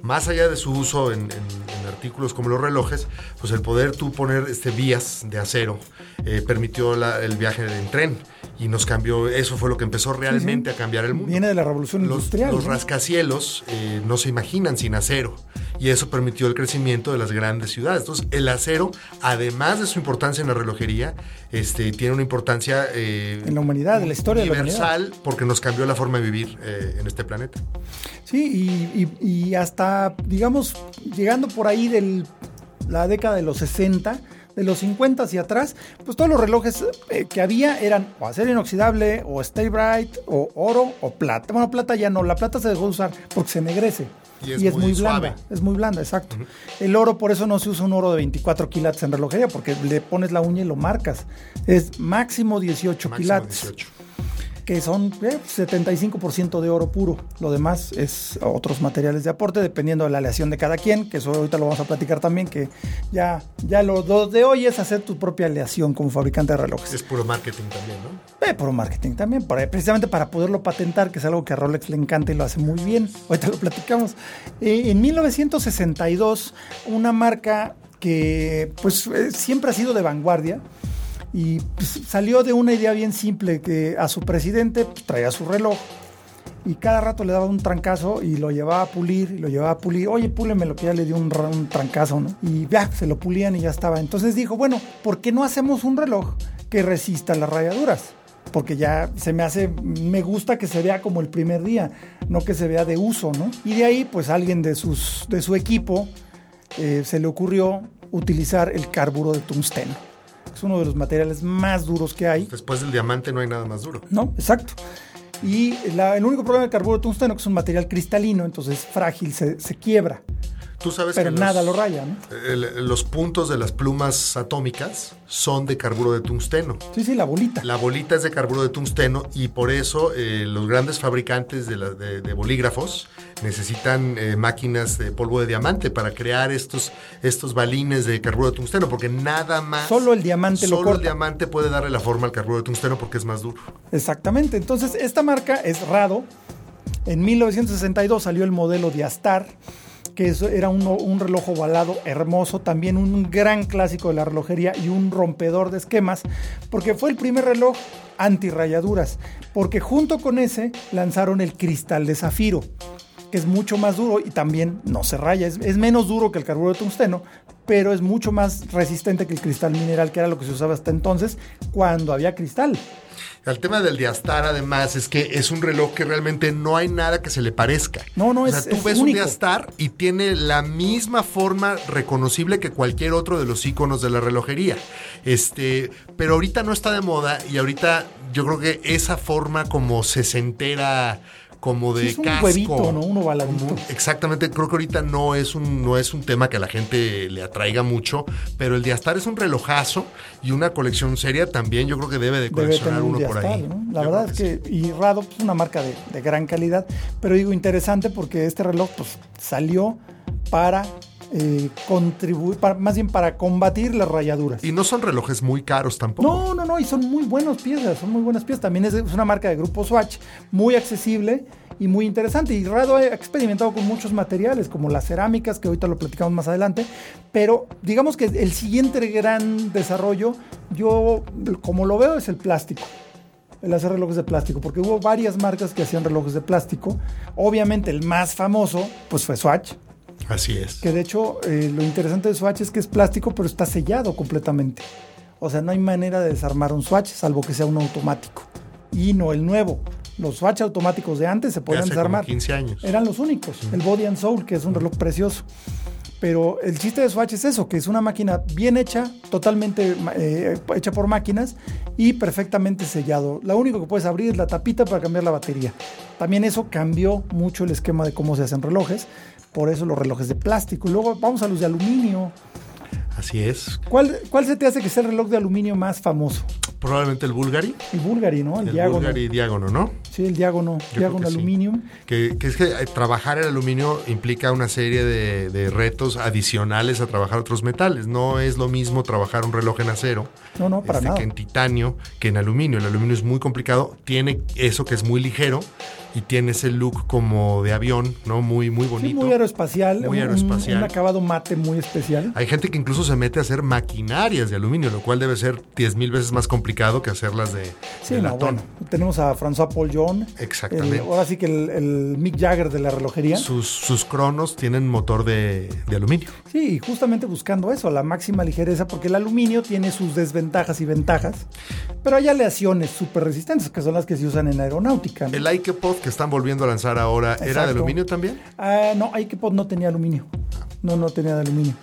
más allá de su uso en, en- en artículos como los relojes, pues el poder tú poner este, vías de acero eh, permitió la- el viaje en tren y nos cambió, eso fue lo que empezó realmente a cambiar el mundo. Viene de la revolución Los, industrial. los ¿no? rascacielos eh, no se imaginan sin acero y eso permitió el crecimiento de las grandes ciudades. Entonces, el acero, además de su importancia en la relojería, este, tiene una importancia eh, En la humanidad, en la historia de la humanidad. universal porque nos cambió la forma de vivir eh, en este planeta. Sí, y, y- y hasta, digamos, llegando por ahí de la década de los 60, de los 50 hacia atrás, pues todos los relojes eh, que había eran o acero inoxidable, o Stay Bright, o oro, o plata. Bueno, plata ya no, la plata se dejó de usar porque se ennegrece. Y es muy muy blanda. Es muy blanda, exacto. El oro, por eso no se usa un oro de 24 quilates en relojería, porque le pones la uña y lo marcas. Es máximo 18 Máximo quilates 18. Que son eh, 75% de oro puro. Lo demás es otros materiales de aporte, dependiendo de la aleación de cada quien, que eso ahorita lo vamos a platicar también, que ya, ya lo, lo de hoy es hacer tu propia aleación como fabricante de relojes. Es puro marketing también, ¿no? Eh, puro marketing también, para- precisamente para poderlo patentar, que es algo que a Rolex le encanta y lo hace muy bien. Ahorita lo platicamos. Eh, en 1962, una marca que pues eh, siempre ha sido de vanguardia y pues, salió de una idea bien simple que a su presidente pues, traía su reloj y cada rato le daba un trancazo y lo llevaba a pulir y lo llevaba a pulir. Oye, púleme lo que ya le dio un, ra- un trancazo, ¿no? Y ya, se lo pulían y ya estaba. Entonces dijo, bueno, ¿por qué no hacemos un reloj que resista las rayaduras? Porque ya se me hace, me gusta que se vea como el primer día, no que se vea de uso, ¿no? Y de ahí, pues alguien de, sus, de su equipo eh, se le ocurrió utilizar el carburo de tungsteno. Es uno de los materiales más duros que hay. Después del diamante no hay nada más duro. No, exacto. Y la- el único problema del carburo de tungsteno es que es un material cristalino, entonces frágil, se, se quiebra, Tú sabes pero que nada los, lo raya, ¿no? el- los puntos de las plumas atómicas son de carburo de tungsteno. Sí, sí, la bolita. La bolita es de carburo de tungsteno y por eso eh, los grandes fabricantes de, la- de- de bolígrafos necesitan eh, máquinas de polvo de diamante para crear estos, estos balines de carburo de tungsteno, porque nada más... Solo el diamante lo Solo el diamante puede darle la forma al carburo de tungsteno porque es más duro. Exactamente. Entonces, esta marca es Rado. En 1962 salió el modelo Diastar, que eso era un, reloj ovalado hermoso, también un gran clásico de la relojería y un rompedor de esquemas, porque fue el primer reloj antirrayaduras, porque junto con ese lanzaron el cristal de zafiro, que es mucho más duro y también no se raya, es, es menos duro que el carburo de tungsteno, pero es mucho más resistente que el cristal mineral, que era lo que se usaba hasta entonces cuando había cristal. El tema del Diastar, además, es que es un reloj que realmente no hay nada que se le parezca. No, no, o sea, es- tú es ves único. un Diastar y tiene la misma forma reconocible que cualquier otro de los iconos de la relojería. Este, pero ahorita no está de moda y ahorita yo creo que esa forma como sesentera como de Sí, es un casco. huevito, ¿no? Un ovaladito. Como- exactamente, creo que ahorita no es un no es un tema que a la gente le atraiga mucho, pero el Diastar es un relojazo y una colección seria también yo creo que debe de coleccionar uno por ahí. ¿no? La Yo verdad es que, y Rado es una marca de, de gran calidad, pero digo interesante porque este reloj pues salió para eh, contribuir, para- más bien para combatir las rayaduras. Y no son relojes muy caros tampoco. No, no, no, y son muy buenas piezas, son muy buenas piezas. También es, es una marca de grupo Swatch, muy accesible y muy interesante. Y Rado ha experimentado con muchos materiales, como las cerámicas, que ahorita lo platicamos más adelante. Pero digamos que el siguiente gran desarrollo, yo como lo veo, es el plástico. El hacer relojes de plástico, porque hubo varias marcas que hacían relojes de plástico. Obviamente el más famoso, pues fue Swatch, Así es. que de hecho eh, lo interesante de Swatch es que es plástico, pero está sellado completamente. O sea, no hay manera de desarmar un Swatch, salvo que sea un automático. Y no el nuevo. Los Swatch automáticos de antes se De podían hace como desarmar. 15 años. Eran los únicos. El Body and Soul, que es un reloj precioso. Pero el chiste de Swatch es eso, que es una máquina bien hecha, totalmente eh, hecha por máquinas y perfectamente sellado. Lo único que puedes abrir es la tapita para cambiar la batería. También eso cambió mucho el esquema de cómo se hacen relojes. Por eso los relojes de plástico. Luego vamos a los de aluminio. Así es. ¿Cuál, cuál se te hace que sea el reloj de aluminio más famoso? Probablemente el Bulgari. El Bulgari, ¿no? El, El diágono. Bulgari diágono, ¿no? Sí, el diágono. Diágono que sí. aluminium. Que, que es que eh, trabajar el aluminio implica una serie de, de retos adicionales a trabajar otros metales. No es lo mismo trabajar un reloj en acero No, no, para este, nada. que en titanio, que en aluminio. El aluminio es muy complicado, tiene eso que es muy ligero y tiene ese look como de avión, ¿no? Muy, muy Sí, bonito. muy aeroespacial. Muy un- aeroespacial. Un, acabado mate muy especial. Hay gente que incluso se mete a hacer maquinarias de aluminio, lo cual debe ser 10 mil veces más complicado que hacerlas de, Sí, de no, latón. bueno. Tenemos a François Paul John. Exactamente. el- ahora sí que el, el Mick Jagger de la relojería. Sus, sus cronos tienen motor de, de aluminio. Sí, justamente buscando eso, la máxima ligereza, porque el aluminio tiene sus desventajas y ventajas, pero hay aleaciones súper resistentes, que son las que se usan en aeronáutica. ¿no? El Ikepod que están volviendo a lanzar ahora, ¿era de aluminio también? Ah, no, Ikepod no tenía aluminio. No, no tenía de aluminio.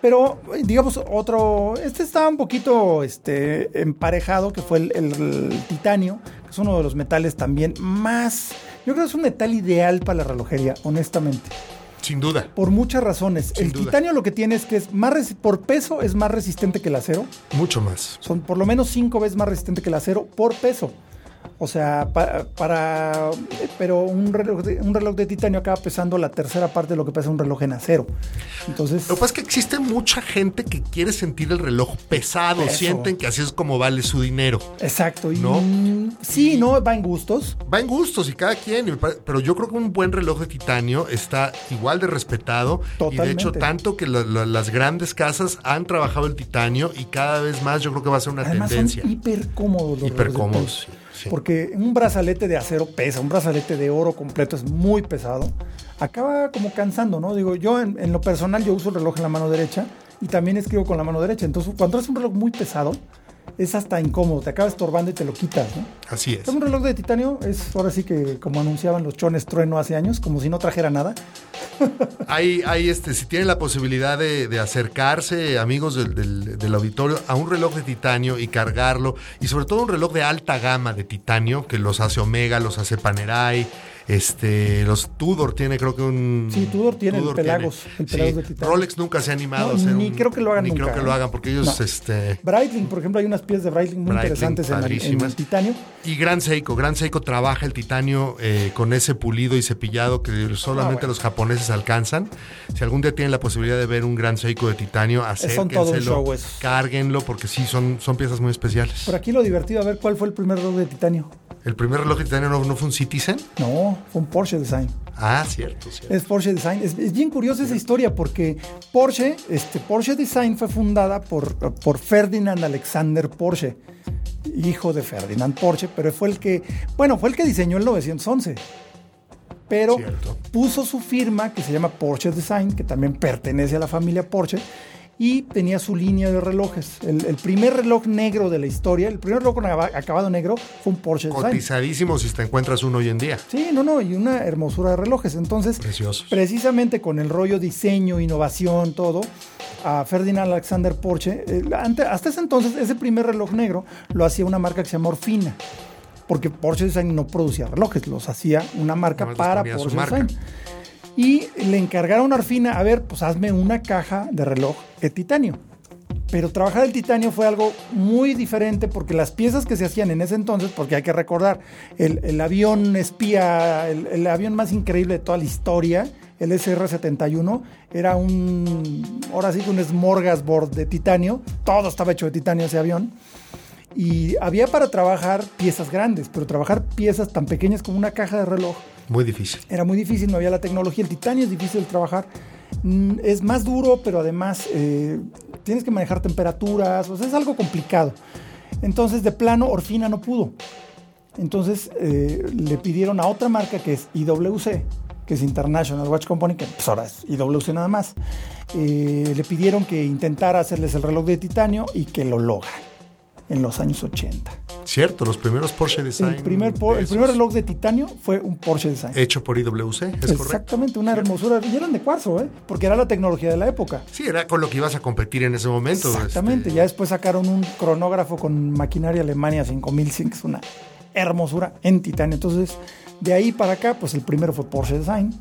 Pero, digamos, otro. Este estaba un poquito este, emparejado, que fue el, el- el titanio, que es uno de los metales también más. Yo creo que es un metal ideal para la relojería, honestamente. Sin duda. Por muchas razones. Sin el duda. titanio lo que tiene es que es más por peso es más resistente que el acero. Mucho más. Son por lo menos cinco veces más resistente que el acero por peso. O sea, pa- para, pero un reloj, de, un reloj de titanio acaba pesando la tercera parte de lo que pesa un reloj en acero. Entonces, Lo que pasa es que existe mucha gente que quiere sentir el reloj pesado, sienten que así es como vale su dinero. exacto. Y, ¿No? Sí, no, va en gustos. Va en gustos y cada quien, pero yo creo que un buen reloj de titanio está igual de respetado. Y de Totalmente. hecho, tanto que la- la- las grandes casas han trabajado el titanio y cada vez más yo creo que va a ser una Además tendencia. son hiper cómodos los Hiper cómodos. Porque un brazalete de acero pesa, un brazalete de oro completo es muy pesado. Acaba como cansando, ¿no? Digo, yo en, en lo personal yo uso el reloj en la mano derecha y también escribo con la mano derecha. Entonces, cuando es un reloj muy pesado, es hasta incómodo, te acaba estorbando y te lo quitas, ¿no? Así es. Un reloj de titanio es ahora sí que como anunciaban los chones trueno hace años, como si no trajera nada. Hay, hay este, si tienen la posibilidad de, de acercarse, amigos del, del- del auditorio, a un reloj de titanio y cargarlo, y sobre todo un reloj de alta gama de titanio, que los hace Omega, los hace Panerai, este, los Tudor tiene creo que un... Sí, Tudor tiene el Pelagos, el Sí, Pelagos de. Rolex nunca se ha animado No, a hacer ni un- creo que lo hagan Ni nunca, creo que ¿eh? lo hagan, porque ellos, No. este... Breitling, por ejemplo, hay unas piezas de Breitling muy Breitling, interesantes en, en titanio. Y Gran Seiko, Gran Seiko trabaja el titanio eh, con ese pulido y cepillado que solamente Ah, bueno. los japoneses alcanzan. Si algún día tienen la posibilidad de ver un Gran Seiko de titanio, acérquenselo, cárguenlo porque sí, son, son piezas muy especiales. Por aquí lo divertido, a ver cuál fue el primer reloj de titanio. ¿El primer reloj de titanio no, no fue un Citizen? No, fue un Porsche Design. Ah, cierto, cierto. Es Porsche Design. Es, es bien curiosa esa historia porque Porsche, este, Porsche Design fue fundada por, por Ferdinand Alexander Porsche, hijo de Ferdinand Porsche, pero fue el que, bueno, fue el que diseñó el 911. Pero Cierto. puso su firma que se llama Porsche Design, que también pertenece a la familia Porsche, y tenía su línea de relojes. El, el primer reloj negro de la historia, el primer reloj con acaba- acabado negro fue un Porsche Design. Cotizadísimo si te encuentras uno hoy en día. Sí, no, no, y una hermosura de relojes. Entonces, Preciosos. precisamente con el rollo diseño, innovación, todo, a Ferdinand Alexander Porsche, eh, hasta ese entonces, ese primer reloj negro lo hacía una marca que se llama Orfina. porque Porsche Design no producía relojes, los hacía una marca para Porsche marca. Y le encargaron a Arfina, a ver, pues hazme una caja de reloj de titanio. Pero trabajar el titanio fue algo muy diferente porque las piezas que se hacían en ese entonces, porque hay que recordar, el, el avión espía, el, el avión más increíble de toda la historia, el SR-71, era un, ahora sí que un smorgasbord de titanio, todo estaba hecho de titanio ese avión. Y había para trabajar piezas grandes, pero trabajar piezas tan pequeñas como una caja de reloj Muy difícil. era muy difícil, no había la tecnología. El titanio es difícil de trabajar. Mm, Es más duro, pero además eh, tienes que manejar temperaturas, o sea, es algo complicado. Entonces, de plano, Orfina no pudo. Entonces, eh, le pidieron a otra marca que es IWC, que es International Watch Company, que pues ahora es IWC nada más. Eh, le pidieron que intentara hacerles el reloj de titanio y que lo logra en los años 80. Cierto, los primeros Porsche Design. El primer, por- de el primer reloj de titanio fue un Porsche Design. Hecho por IWC, es correcto. Exactamente, una hermosura. Y eran de cuarzo, ¿eh? Porque era la tecnología de la época. Sí, era con lo que ibas a competir en ese momento. Exactamente. este, Ya después sacaron un cronógrafo con maquinaria Alemania 5000, que es una hermosura en titanio. Entonces, de ahí para acá, pues el primero fue Porsche Design.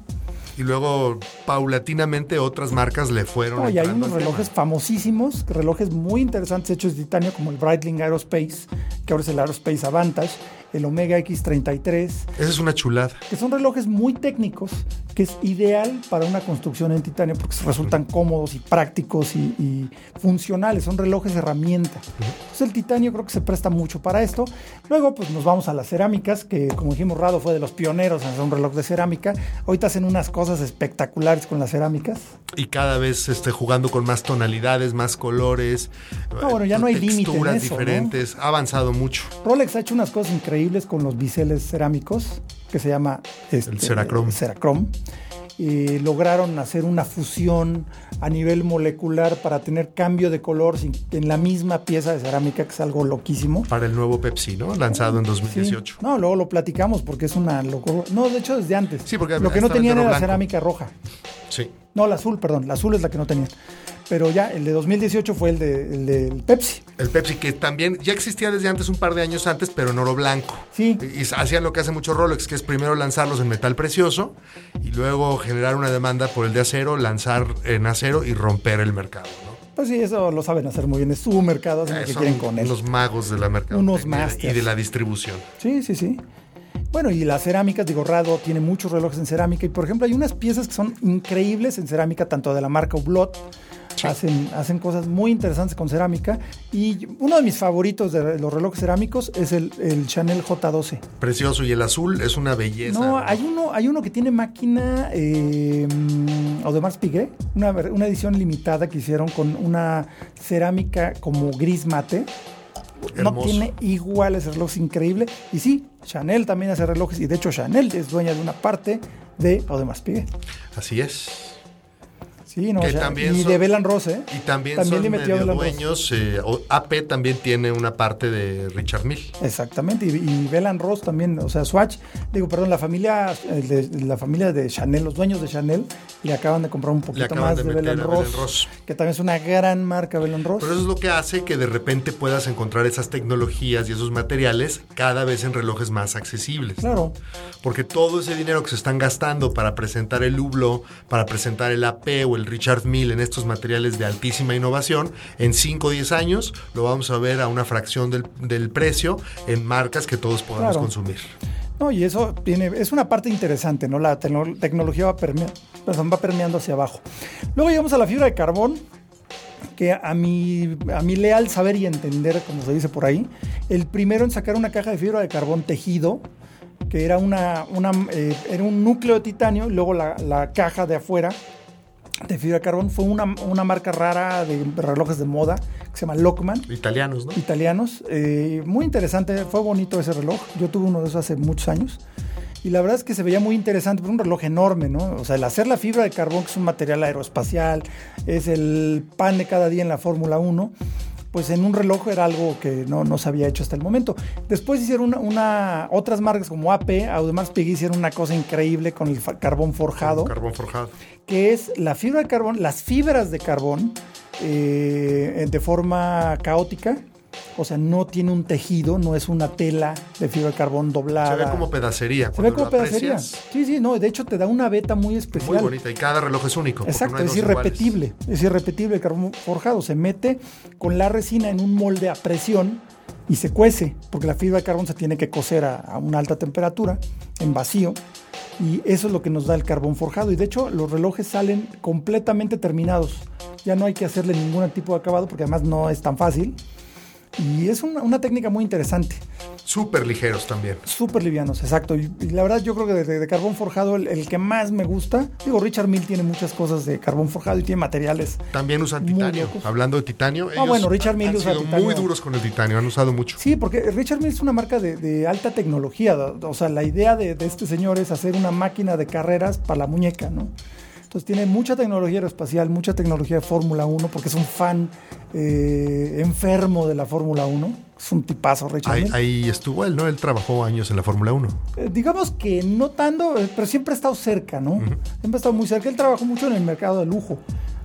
Y luego, paulatinamente, otras marcas le fueron. No, y hay unos relojes famosísimos, relojes muy interesantes hechos de titanio, como el Breitling Aerospace, que ahora es el Aerospace Avantage, el Omega X33, Esa es una chulada. que son relojes muy técnicos, que es ideal para una construcción en titanio porque resultan cómodos y prácticos y, y funcionales, son relojes herramienta. Entonces el titanio creo que se presta mucho para esto. Luego pues nos vamos a las cerámicas, que como dijimos Rado fue de los pioneros en hacer un reloj de cerámica. Ahorita hacen unas cosas espectaculares con las cerámicas. Y cada vez este, jugando con más tonalidades, más colores. No, bueno, ya no hay límite en Texturas diferentes. Ha avanzado mucho. Rolex ha hecho unas cosas increíbles con los biseles cerámicos, que se llama este, El Cerachrome. Cerachrome. Y lograron hacer una fusión a nivel molecular para tener cambio de color en la misma pieza de cerámica, que es algo loquísimo. Para el nuevo Pepsi, ¿no? Lanzado en Sí. 2018. No, luego lo platicamos porque es una locura. No, de hecho desde antes. Sí, porque lo que no tenían era la blanco. cerámica roja. Sí. No, la azul, perdón. La azul es la que no tenían. Pero ya, el de 2018 fue el, de, el del Pepsi. El Pepsi, que también ya existía desde antes, un par de años antes, pero en oro blanco. Sí. Y y hacían lo que hace mucho Rolex, que es primero lanzarlos en metal precioso y luego generar una demanda por el de acero, lanzar en acero y romper el mercado. ¿no? Pues sí, eso lo saben hacer muy bien. Es su mercado, hacen lo que quieren con él. unos magos de la mercado Unos y masters. de la distribución. Sí, sí, sí. Bueno, y las cerámicas, digo, Rado tiene muchos relojes en cerámica. Y por ejemplo, hay unas piezas que son increíbles en cerámica, tanto de la marca Hublot. Hacen, hacen cosas muy interesantes con cerámica. Y uno de mis favoritos de los relojes cerámicos es el, el Chanel J12. Precioso y el azul es una belleza. No, hay uno, hay uno que tiene máquina eh, mm, Audemars Piguet, una, una edición limitada que hicieron con una cerámica como gris mate. No tiene igual ese reloj, es increíble. Y sí, Chanel también hace relojes y de hecho Chanel es dueña de una parte de Audemars Piguet. Así es. Sí, no, Que también y son- de Belan Rose, ¿eh? Y también, También son medio dueños. eh, AP también tiene una parte de Richard Mill. Exactamente, y, y Belan Ross también, o sea, Swatch, digo, perdón, la familia, el de, la familia de Chanel, los dueños de Chanel, le acaban de comprar un poquito más de de, Belan Ross. que también es una gran marca Belan Ross. Pero eso es lo que hace que de repente puedas encontrar esas tecnologías y esos materiales cada vez en relojes más accesibles. Claro, Porque todo ese dinero que se están gastando para presentar el Hublot, para presentar el AP o el Richard Mill en estos materiales de altísima innovación, en 5 o 10 años lo vamos a ver a una fracción del, del precio en marcas que todos podamos Claro. consumir. no, y eso tiene, es una parte interesante, ¿no? La tecno- tecnología va, perdón, va permeando hacia abajo. Luego llegamos a la fibra de carbón, que a mi, a mi leal saber y entender, como se dice por ahí, el primero en sacar una caja de fibra de carbón tejido, que era, una, una, eh, era un núcleo de titanio, y luego la, la caja de afuera de fibra de carbón fue una, una marca rara de relojes de moda que se llama Lockman Italianos, ¿no? italianos. Eh, muy interesante, fue bonito ese reloj. Yo tuve uno de esos hace muchos años. Y la verdad es que se veía muy interesante, pero un reloj enorme, ¿no? O sea, el hacer la fibra de carbón, que es un material aeroespacial, es el pan de cada día en la Fórmula 1, pues en un reloj era algo que no, no se había hecho hasta el momento. Después hicieron una, una- otras marcas como AP, Audemars Piguet hicieron una cosa increíble con el carbón forjado Carbón forjado. que es la fibra de carbón, las fibras de carbón eh, de forma caótica O sea, no tiene un tejido, no es una tela de fibra de carbón doblada. Se ve como pedacería. Se ve como pedacería. Sí, sí, no, de hecho te da una beta muy especial. Muy bonita y cada reloj es único. Exacto, es irrepetible. Es irrepetible el carbón forjado. Se mete con la resina en un molde a presión y se cuece, porque la fibra de carbón se tiene que cocer a, a una alta temperatura, en vacío. Y eso es lo que nos da el carbón forjado. Y de hecho, los relojes salen completamente terminados. Ya no hay que hacerle ningún tipo de acabado, porque además no es tan fácil. Y es una, una técnica muy interesante. Súper ligeros también. Súper livianos, exacto. Y, y, la verdad yo creo que de, de carbón forjado el, el, que más me gusta, digo, Richard Mill tiene muchas cosas de carbón forjado y tiene materiales. También usan titanio. Hablando de titanio. Ah, bueno, Richard Mill han usa sido titanio. muy duros con el titanio, han usado mucho. Sí, porque Richard Mill es una marca de, de alta tecnología. O sea, la idea de, de este señor es hacer una máquina de carreras para la muñeca, ¿no? Entonces tiene mucha tecnología aeroespacial, mucha tecnología de Fórmula 1, porque es un fan eh, enfermo de la Fórmula 1. Es un tipazo, Richard Ahí, ahí estuvo él, ¿no? Él trabajó años en la Fórmula 1. Eh, digamos que no tanto, eh, pero siempre ha estado cerca, ¿no? Siempre ha estado muy cerca. Él trabajó mucho en el mercado de lujo.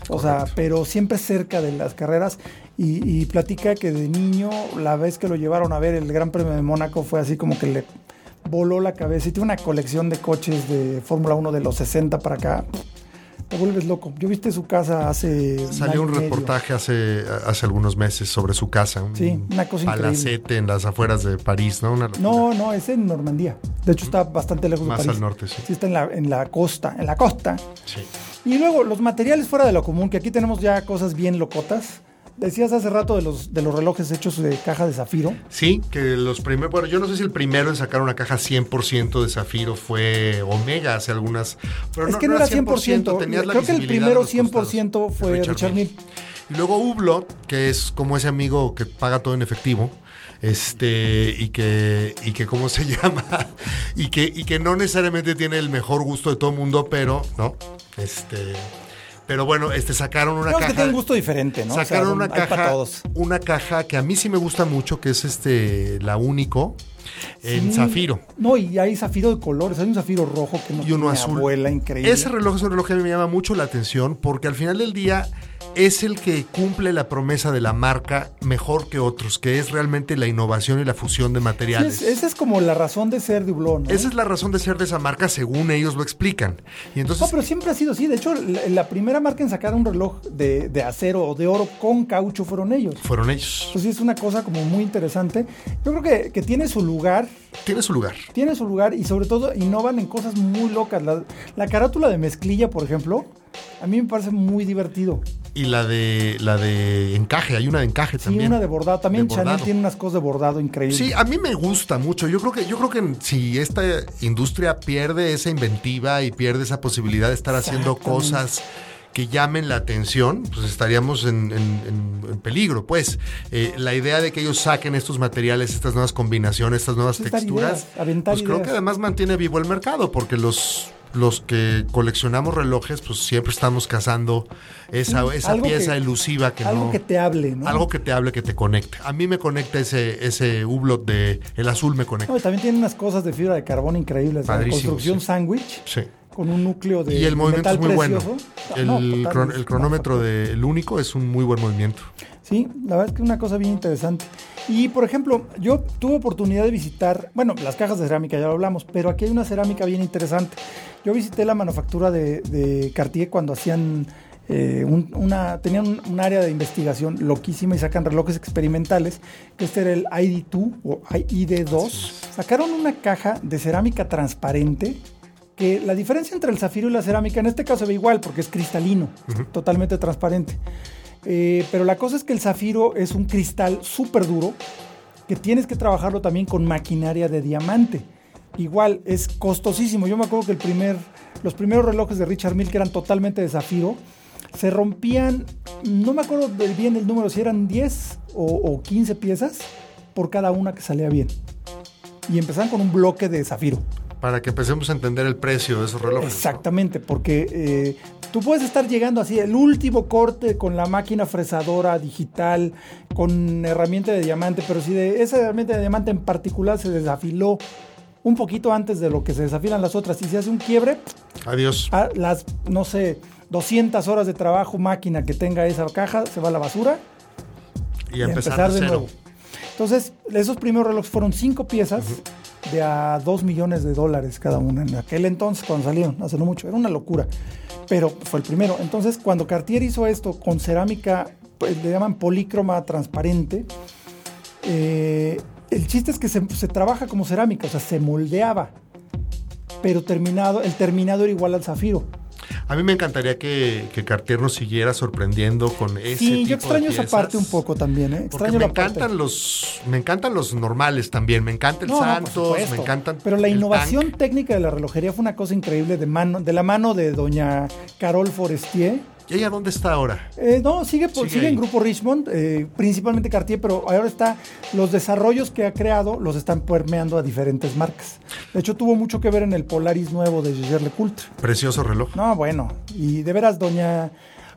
O sea, pero siempre cerca de las carreras y, y platica que de niño, la vez que lo llevaron a ver el Gran Premio de Mónaco fue así como que le voló la cabeza y tiene una colección de coches de Fórmula 1 de los 60 para acá. Te vuelves loco. Yo viste su casa hace. Salió un reportaje hace, hace algunos meses sobre su casa. Un Sí, una cosa increíble. palacete en las afueras de París, ¿no? Una. No, no, es en Normandía. De hecho, está bastante lejos Más de París. al norte, sí. Sí, está en la, en la costa. En la costa. Sí. Y luego, los materiales fuera de lo común, que aquí tenemos ya cosas bien locotas. Decías hace rato de los, de los relojes hechos de caja de zafiro. Sí, que los primeros, bueno, yo no sé si el primero en sacar una caja 100% de zafiro fue Omega hace algunas, pero es que no era 100%. tenías la Creo que el primero de los costados, 100% fue Richard, Mille. Y luego Hublot, que es como ese amigo que paga todo en efectivo, este, y que, y que ¿cómo se llama? Y que, y que no necesariamente tiene el mejor gusto de todo el mundo, pero, ¿no? Este, pero bueno, este, sacaron una Creo que caja. tiene un gusto diferente, ¿no? O sea, Sacaron una hay para caja, todos. una caja que a mí sí me gusta mucho, que es este, la único, en Sí. zafiro. No, y hay zafiro de colores. Hay un zafiro rojo que no y uno tiene azul. abuela increíble. Ese reloj es un reloj que a mí me llama mucho la atención porque al final del día es el que cumple la promesa de la marca mejor que otros, que es realmente la innovación y la fusión de Sí, materiales. es- esa es como la razón de ser de Hublot, ¿no? Esa es la razón de ser de esa marca según ellos lo explican. Y entonces No, pero siempre ha sido así. De hecho, la, la primera marca en sacar un reloj de, de acero o de oro con caucho fueron ellos. fueron ellos. Pues sí, es una cosa como muy interesante. Yo creo que, que tiene su lugar, Tiene su lugar. tiene su lugar y sobre todo innovan en cosas muy locas. La, la carátula de mezclilla, por ejemplo, a mí me parece muy divertido. Y la de la de encaje, hay una de encaje Sí, también. una de bordado. También De Chanel bordado. tiene unas cosas de bordado increíbles. Sí, a mí me gusta mucho. Yo creo que, yo creo que si esta industria pierde esa inventiva y pierde esa posibilidad de estar haciendo cosas que llamen la atención, pues estaríamos en, en- peligro. Pues Eh, la idea de que ellos saquen estos materiales, estas nuevas combinaciones, estas nuevas Pues texturas, ideas, pues creo que además mantiene vivo el mercado, porque los los que coleccionamos relojes, pues siempre estamos cazando esa, esa algo pieza que- elusiva que Algo no... que te hable, ¿no? Algo que te hable, que te conecte. A mí me conecta ese, ese hublot de el azul me conecta. No, y también tiene unas cosas de fibra de carbón increíbles. La construcción sándwich Sí. con un núcleo de y el movimiento es muy bueno. precioso. El, No, cron- el cronómetro del único es un muy buen movimiento. Sí, la verdad es que es una cosa bien interesante. Y por ejemplo, yo tuve oportunidad de visitar, bueno, las cajas de cerámica ya lo hablamos, pero aquí hay una cerámica bien interesante. Yo visité la manufactura de, de Cartier cuando hacían eh, un- una, tenían un, un área de investigación loquísima y sacan relojes experimentales, que este era el ID2 o ID2. Sacaron una caja de cerámica transparente que la diferencia entre el zafiro y la cerámica en este caso se ve igual porque es cristalino, totalmente transparente. Eh, pero la cosa es que el zafiro es un cristal súper duro que tienes que trabajarlo también con maquinaria de diamante. Igual es costosísimo. Yo me acuerdo que el primer, los primeros relojes de Richard Mille que eran totalmente de zafiro se rompían, no me acuerdo bien el número, si eran 10 o, o 15 piezas por cada una que salía bien. Y empezaban con un bloque de zafiro. Para que empecemos a entender el precio de esos relojes. Exactamente, porque eh, tú puedes estar llegando así, el último corte con la máquina fresadora digital, con herramienta de diamante, pero si de esa herramienta de diamante en particular se desafiló un poquito antes de lo que se desafilan las otras y se hace un quiebre, Adiós. a las, no sé, 200 horas de trabajo máquina que tenga esa caja se va a la basura Y a empezar, de, cero. Entonces, esos primeros relojes fueron cinco piezas de a 2 millones de dólares cada una en aquel entonces cuando salieron, hace no mucho, era una locura, pero fue el primero. Entonces, cuando Cartier hizo esto con cerámica, pues, le llaman polícroma transparente, eh, el chiste es que se, se trabaja como cerámica, o sea, se moldeaba, pero terminado, el terminado era igual al zafiro. A mí me encantaría que, que Cartier nos siguiera sorprendiendo con ese Sí, tipo yo extraño de esa parte un poco también, ¿eh? Extraño me la parte. encantan los me encantan los normales también, me encanta el No, no, por Santos, supuesto. me encantan Pero la innovación Tank. técnica de la relojería fue una cosa increíble de mano, de la mano de doña Carol Forestier. ¿Y ella dónde está ahora? Eh, no, sigue, por, Sigue sigue en. Grupo Richmond, eh, principalmente Cartier, pero ahora está, los desarrollos que ha creado los están permeando a diferentes marcas. De hecho, tuvo mucho que ver en el Polaris nuevo de Jaeger LeCoultre. Precioso reloj. No, bueno, y de veras, doña,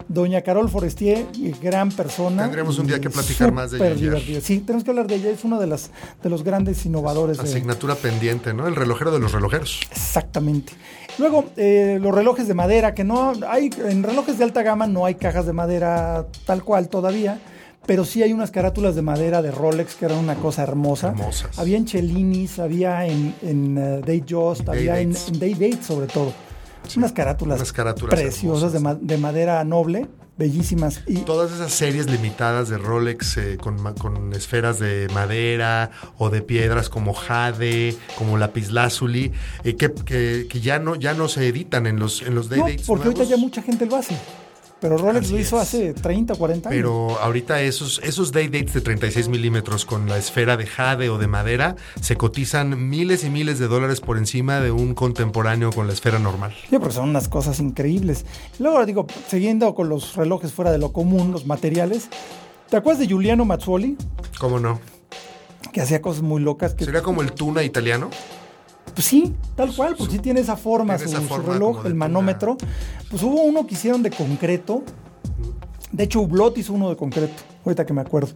doña Carol Forestier, gran persona. Tendremos un día que platicar más de ella. Sí, tenemos que hablar de ella, es uno de, las, de los grandes innovadores. de- Asignatura pendiente, ¿no? El relojero de los relojeros. Exactamente. Luego, eh, los relojes de madera, que no hay, en relojes de alta gama no hay cajas de madera tal cual todavía, pero sí hay unas carátulas de madera de Rolex que eran una cosa hermosa. Hermosas. Había en Cellinis, había en, en eh, Day Just, había en, Dates. en Day Date sobre todo. unas carátulas, unas carátulas preciosas de, ma- de madera noble, bellísimas. Y Todas esas series limitadas de Rolex eh, con, con esferas de madera o de piedras como jade, como lapislázuli, eh, que, que, que ya no ya no se editan en los en los day no, dates porque ahorita nuevos. ya mucha gente lo hace. Pero Rolex Así lo hizo es. hace 30 o 40 años. Pero ahorita esos, esos day dates de 36 milímetros con la esfera de jade o de madera se cotizan miles y miles de dólares por encima de un contemporáneo con la esfera normal. Sí, porque son unas cosas increíbles. Luego, digo, siguiendo con los relojes fuera de lo común, los materiales. ¿Te acuerdas de Giuliano Mazzuoli? ¿Cómo no? Que hacía cosas muy locas. Que, ¿Sería como el tuna italiano? Pues sí, tal cual, pues sí tiene esa forma, Tiene su, esa su forma reloj, el manómetro. Pues hubo uno que hicieron de concreto. De hecho, Hublot hizo uno de concreto, ahorita que me acuerdo.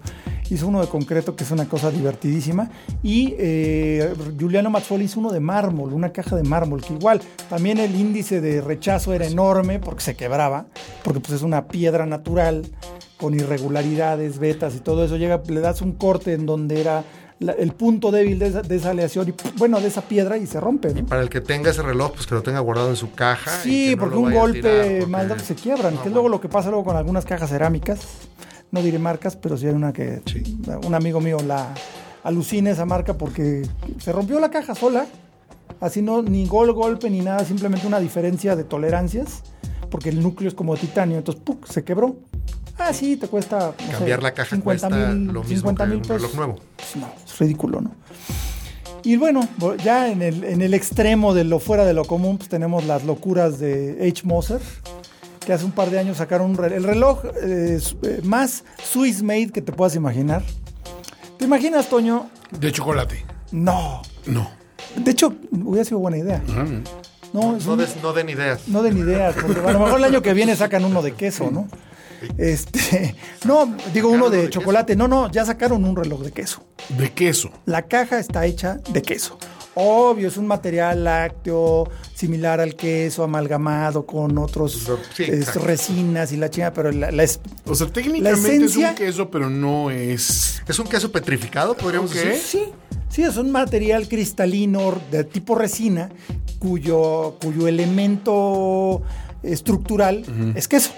Hizo uno de concreto que es una cosa divertidísima. Y eh, Giuliano hizo uno de mármol, una caja de mármol, que igual también el índice de rechazo era enorme porque se quebraba, porque pues es una piedra natural con irregularidades, vetas y todo eso. Llega, le das un corte en donde era la- el punto débil de esa, de esa aleación y bueno, de esa piedra y se rompe. ¿no? Para el que tenga ese reloj, pues que lo tenga guardado en su caja. y Sí, que porque un golpe porque- mal dado se quiebran, que es luego lo que pasa luego con algunas cajas cerámicas. No diré marcas, pero sí hay una que Sí. un amigo mío la alucina esa marca porque se rompió la caja sola. Así no, ni gol, golpe, ni nada, simplemente una diferencia de tolerancias, porque el núcleo es como de titanio, entonces ¡puc! se quebró. Ah, sí, te cuesta. no Cambiar sé, la caja 50 cuesta mil- lo mismo 50 que mil un pesos. reloj nuevo. Pues no, es ridículo, ¿no? Y bueno, ya en el, en el extremo de lo fuera de lo común, pues tenemos las locuras de H. Moser, que hace un par de años sacaron un reloj, el reloj eh, eh, más Swiss made que te puedas imaginar. ¿Te imaginas, Toño? De chocolate. No. No. De hecho, hubiera sido buena idea. No, es No, un- des- no den ideas. no den ideas, porque a lo mejor el año que viene sacan uno de queso, ¿no? Este, no, digo uno de de chocolate. No, no, ya sacaron un reloj de queso. De queso. La caja está hecha de queso. Obvio, es un material lácteo similar al queso, amalgamado con otros Sí, es, exacto. resinas y la chingada, pero la, la es- O sea, técnicamente esencia- es un queso, pero no es. Es un queso petrificado, podríamos decir. sí, sí, es un material cristalino de tipo resina cuyo, cuyo elemento estructural es queso.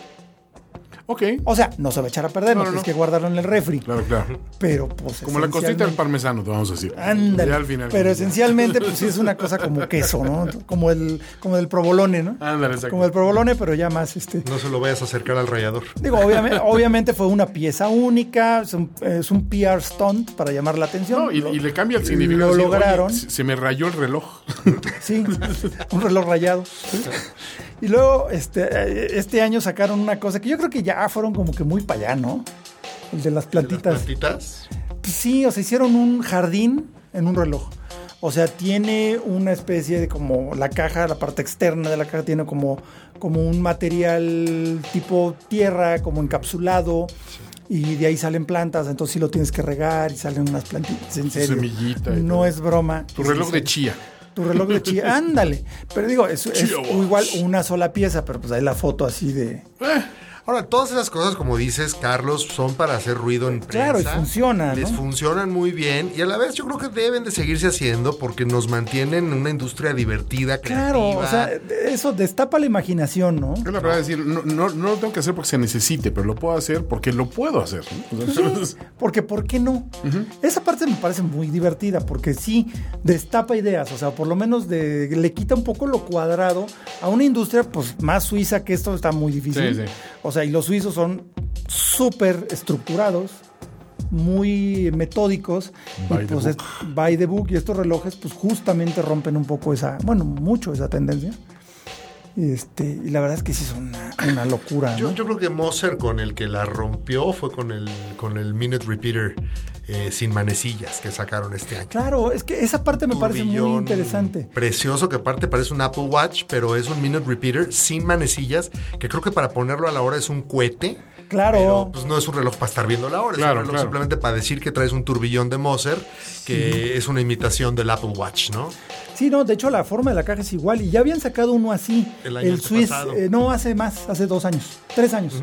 Ok. O sea, no se va a echar a perder, no, No, no, tienes no. que guardarlo en el refri. Claro, claro. Pero pues Como la costita del parmesano, te vamos a decir. Ándale. Ya al final. Pero esencialmente, pues sí es una cosa como queso, ¿no? Como el, como el provolone, ¿no? Ándale, exacto. Como el provolone, pero ya más este. No se lo vayas a acercar al rallador. Digo, obviamente, obviamente fue una pieza única, es un, es un PR stunt para llamar la atención. No, y, Lo- y le cambia el significado. Lo oye, lograron. se se me rayó el reloj. Sí, un reloj rayado. ¿sí? Y luego, este, eh, este año sacaron una cosa que yo creo que ya fueron como que muy para allá, ¿no? El de las plantitas. Las plantitas. Pues sí, o sea, hicieron un jardín en un reloj. O sea, tiene una especie de como la caja, la parte externa de la caja tiene como, como un material tipo tierra, como encapsulado. Y de ahí salen plantas, entonces sí lo tienes que regar y salen unas plantitas. En serio. semillita No es broma. Tu reloj de chía. Tu reloj de chía, ándale. Pero digo, es, igual una sola pieza, pero pues hay la foto así de. Ahora, todas esas cosas, como dices, Carlos, son para hacer ruido en prensa. Claro, y funciona, Les ¿no? funcionan muy bien y a la vez yo creo que deben de seguirse haciendo porque nos mantienen en una industria divertida, creativa. Claro, o sea, eso destapa la imaginación, ¿no? Yo la verdad decir, no, no, no lo tengo que hacer porque se necesite, pero lo puedo hacer porque lo puedo hacer. ¿no? Sí, porque ¿por qué no? Esa parte me parece muy divertida porque sí destapa ideas, o sea, por lo menos de- le quita un poco lo cuadrado a una industria pues más suiza que esto está muy difícil. Sí, sí. O sea, y los suizos son súper estructurados, muy metódicos By y the pues book. es- by the book y estos relojes pues justamente rompen un poco esa, bueno, mucho esa tendencia. Y, este, y la verdad es que sí son una, una locura. Yo, ¿no? yo creo que Moser con el que la rompió fue con el, con el Minute Repeater eh, sin manecillas que sacaron este año. Claro, es que esa parte me parece muy interesante. Precioso, que aparte parece un Apple Watch, pero es un Minute Repeater sin manecillas, que creo que para ponerlo a la hora es un cohete. Claro. Pero pues no es un reloj para estar viendo la hora, Claro, es un reloj claro. simplemente para decir que traes un turbillón de Moser, que es una imitación del Apple Watch, ¿no? Sí, no, de hecho la forma de la caja es igual y ya habían sacado uno así. El año Swiss, eh, no, hace más, hace dos años, tres años.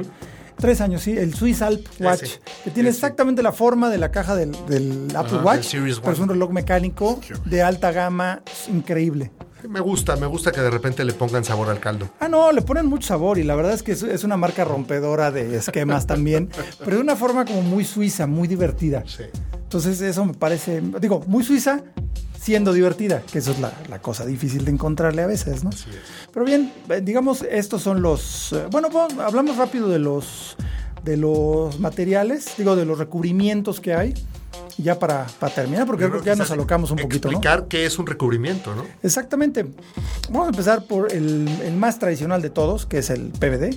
Tres años, sí, el Swiss Alp Watch, Ese, que tiene ese. exactamente la forma de la caja del, del Apple Watch, pero es un reloj mecánico de alta gama, increíble. Me gusta, me gusta que de repente le pongan sabor al caldo. Ah, no, le ponen mucho sabor y la verdad es que es, es una marca rompedora de esquemas también, pero de una forma como muy suiza, muy divertida. Sí. Entonces eso me parece, digo, muy suiza siendo divertida, que eso es la, la cosa difícil de encontrarle a veces, ¿no? Pero bien, eh, digamos, estos son los... eh, bueno, pues, hablamos rápido de los, de los materiales, digo, de los recubrimientos que hay, ya para, para terminar, porque creo que ya nos alocamos un poquito, ¿no? Explicar qué es un recubrimiento, ¿no? Exactamente. Vamos a empezar por el, el más tradicional de todos, que es el PVD.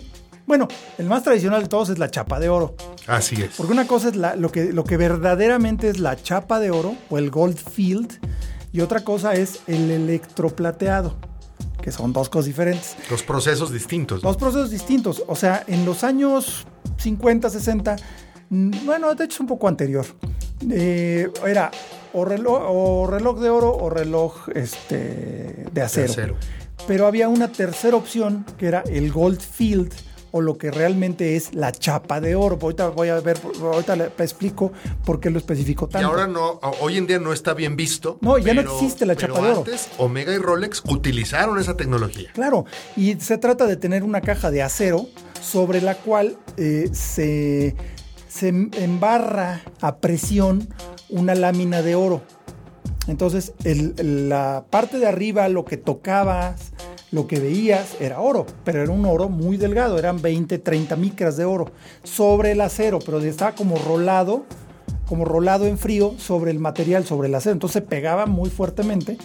Bueno, el más tradicional de todos es la chapa de oro. Así es. Porque una cosa es la- lo, que, lo que verdaderamente es la chapa de oro o el gold field y otra cosa es el electroplateado, que son dos cosas diferentes. Los procesos distintos. ¿no? Dos procesos distintos. O sea, en los años 50, 60, mm, bueno, de hecho es un poco anterior, eh, era o reloj, o reloj de oro o reloj este, de acero. acero. Pero había una tercera opción que era el gold field o lo que realmente es la chapa de oro. Ahorita voy a ver, ahorita le explico por qué lo especifico Y tanto. ahora no, hoy en día no está bien visto. No, ya no existe la pero chapa de oro. Antes, Omega y Rolex utilizaron esa tecnología. Claro, y se trata de tener una caja de acero sobre la cual eh, se, se embarra a presión una lámina de oro. Entonces, el- la parte de arriba, lo que tocabas, lo que veías, era oro, pero era un oro muy delgado, eran 20, 30 micras de oro sobre el acero, pero estaba como rolado, como rolado en frío sobre el material, sobre el acero. Entonces se pegaba muy fuertemente.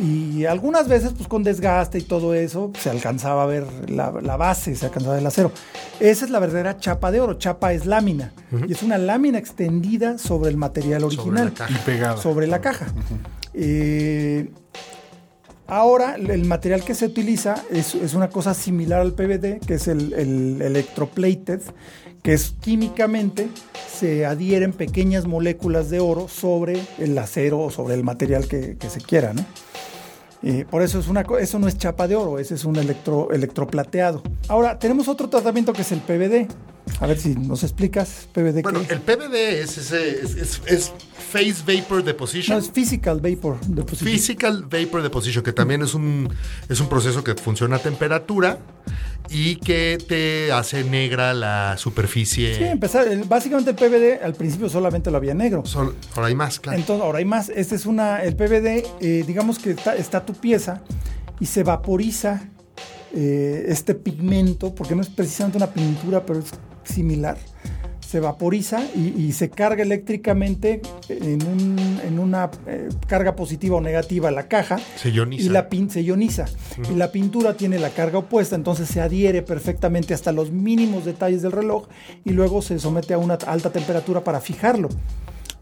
Y algunas veces, pues con desgaste y todo eso, se alcanzaba a ver la, la base, se alcanzaba el acero. Esa es la verdadera chapa de oro. Chapa es lámina. Y es una lámina extendida sobre el material original. la caja. Y pegada. Sobre la caja. Eh, ahora, el material que se utiliza es, una cosa similar al PVD, que es el, el electroplated, que es químicamente se adhieren pequeñas moléculas de oro sobre el acero o sobre el material que, se quiera, ¿no? Eh, por eso es una eso no es chapa de oro, ese es un electro, electroplateado. Ahora, tenemos otro tratamiento que es el PVD. A ver si nos explicas, PVD. Bueno, el PVD es, ese, es, es- es Phase Vapor Deposition. no, es Physical Vapor Deposition. Physical Vapor Deposition, que también es un, es un proceso que funciona a temperatura y que te hace negra la superficie. Sí, empezar, básicamente el PVD al principio solamente lo había negro. Sol- ahora hay más, claro. Entonces, ahora hay más. Este es una, el PVD, eh, digamos que está, está tu pieza y se vaporiza eh, este pigmento, porque no es precisamente una pintura, pero es similar. Se vaporiza y, y se carga eléctricamente en, un- en una eh, carga positiva o negativa a la caja. Se ioniza. Y la pin se ioniza. Y la pintura tiene la carga opuesta, entonces se adhiere perfectamente hasta los mínimos detalles del reloj y luego se somete a una alta temperatura para fijarlo.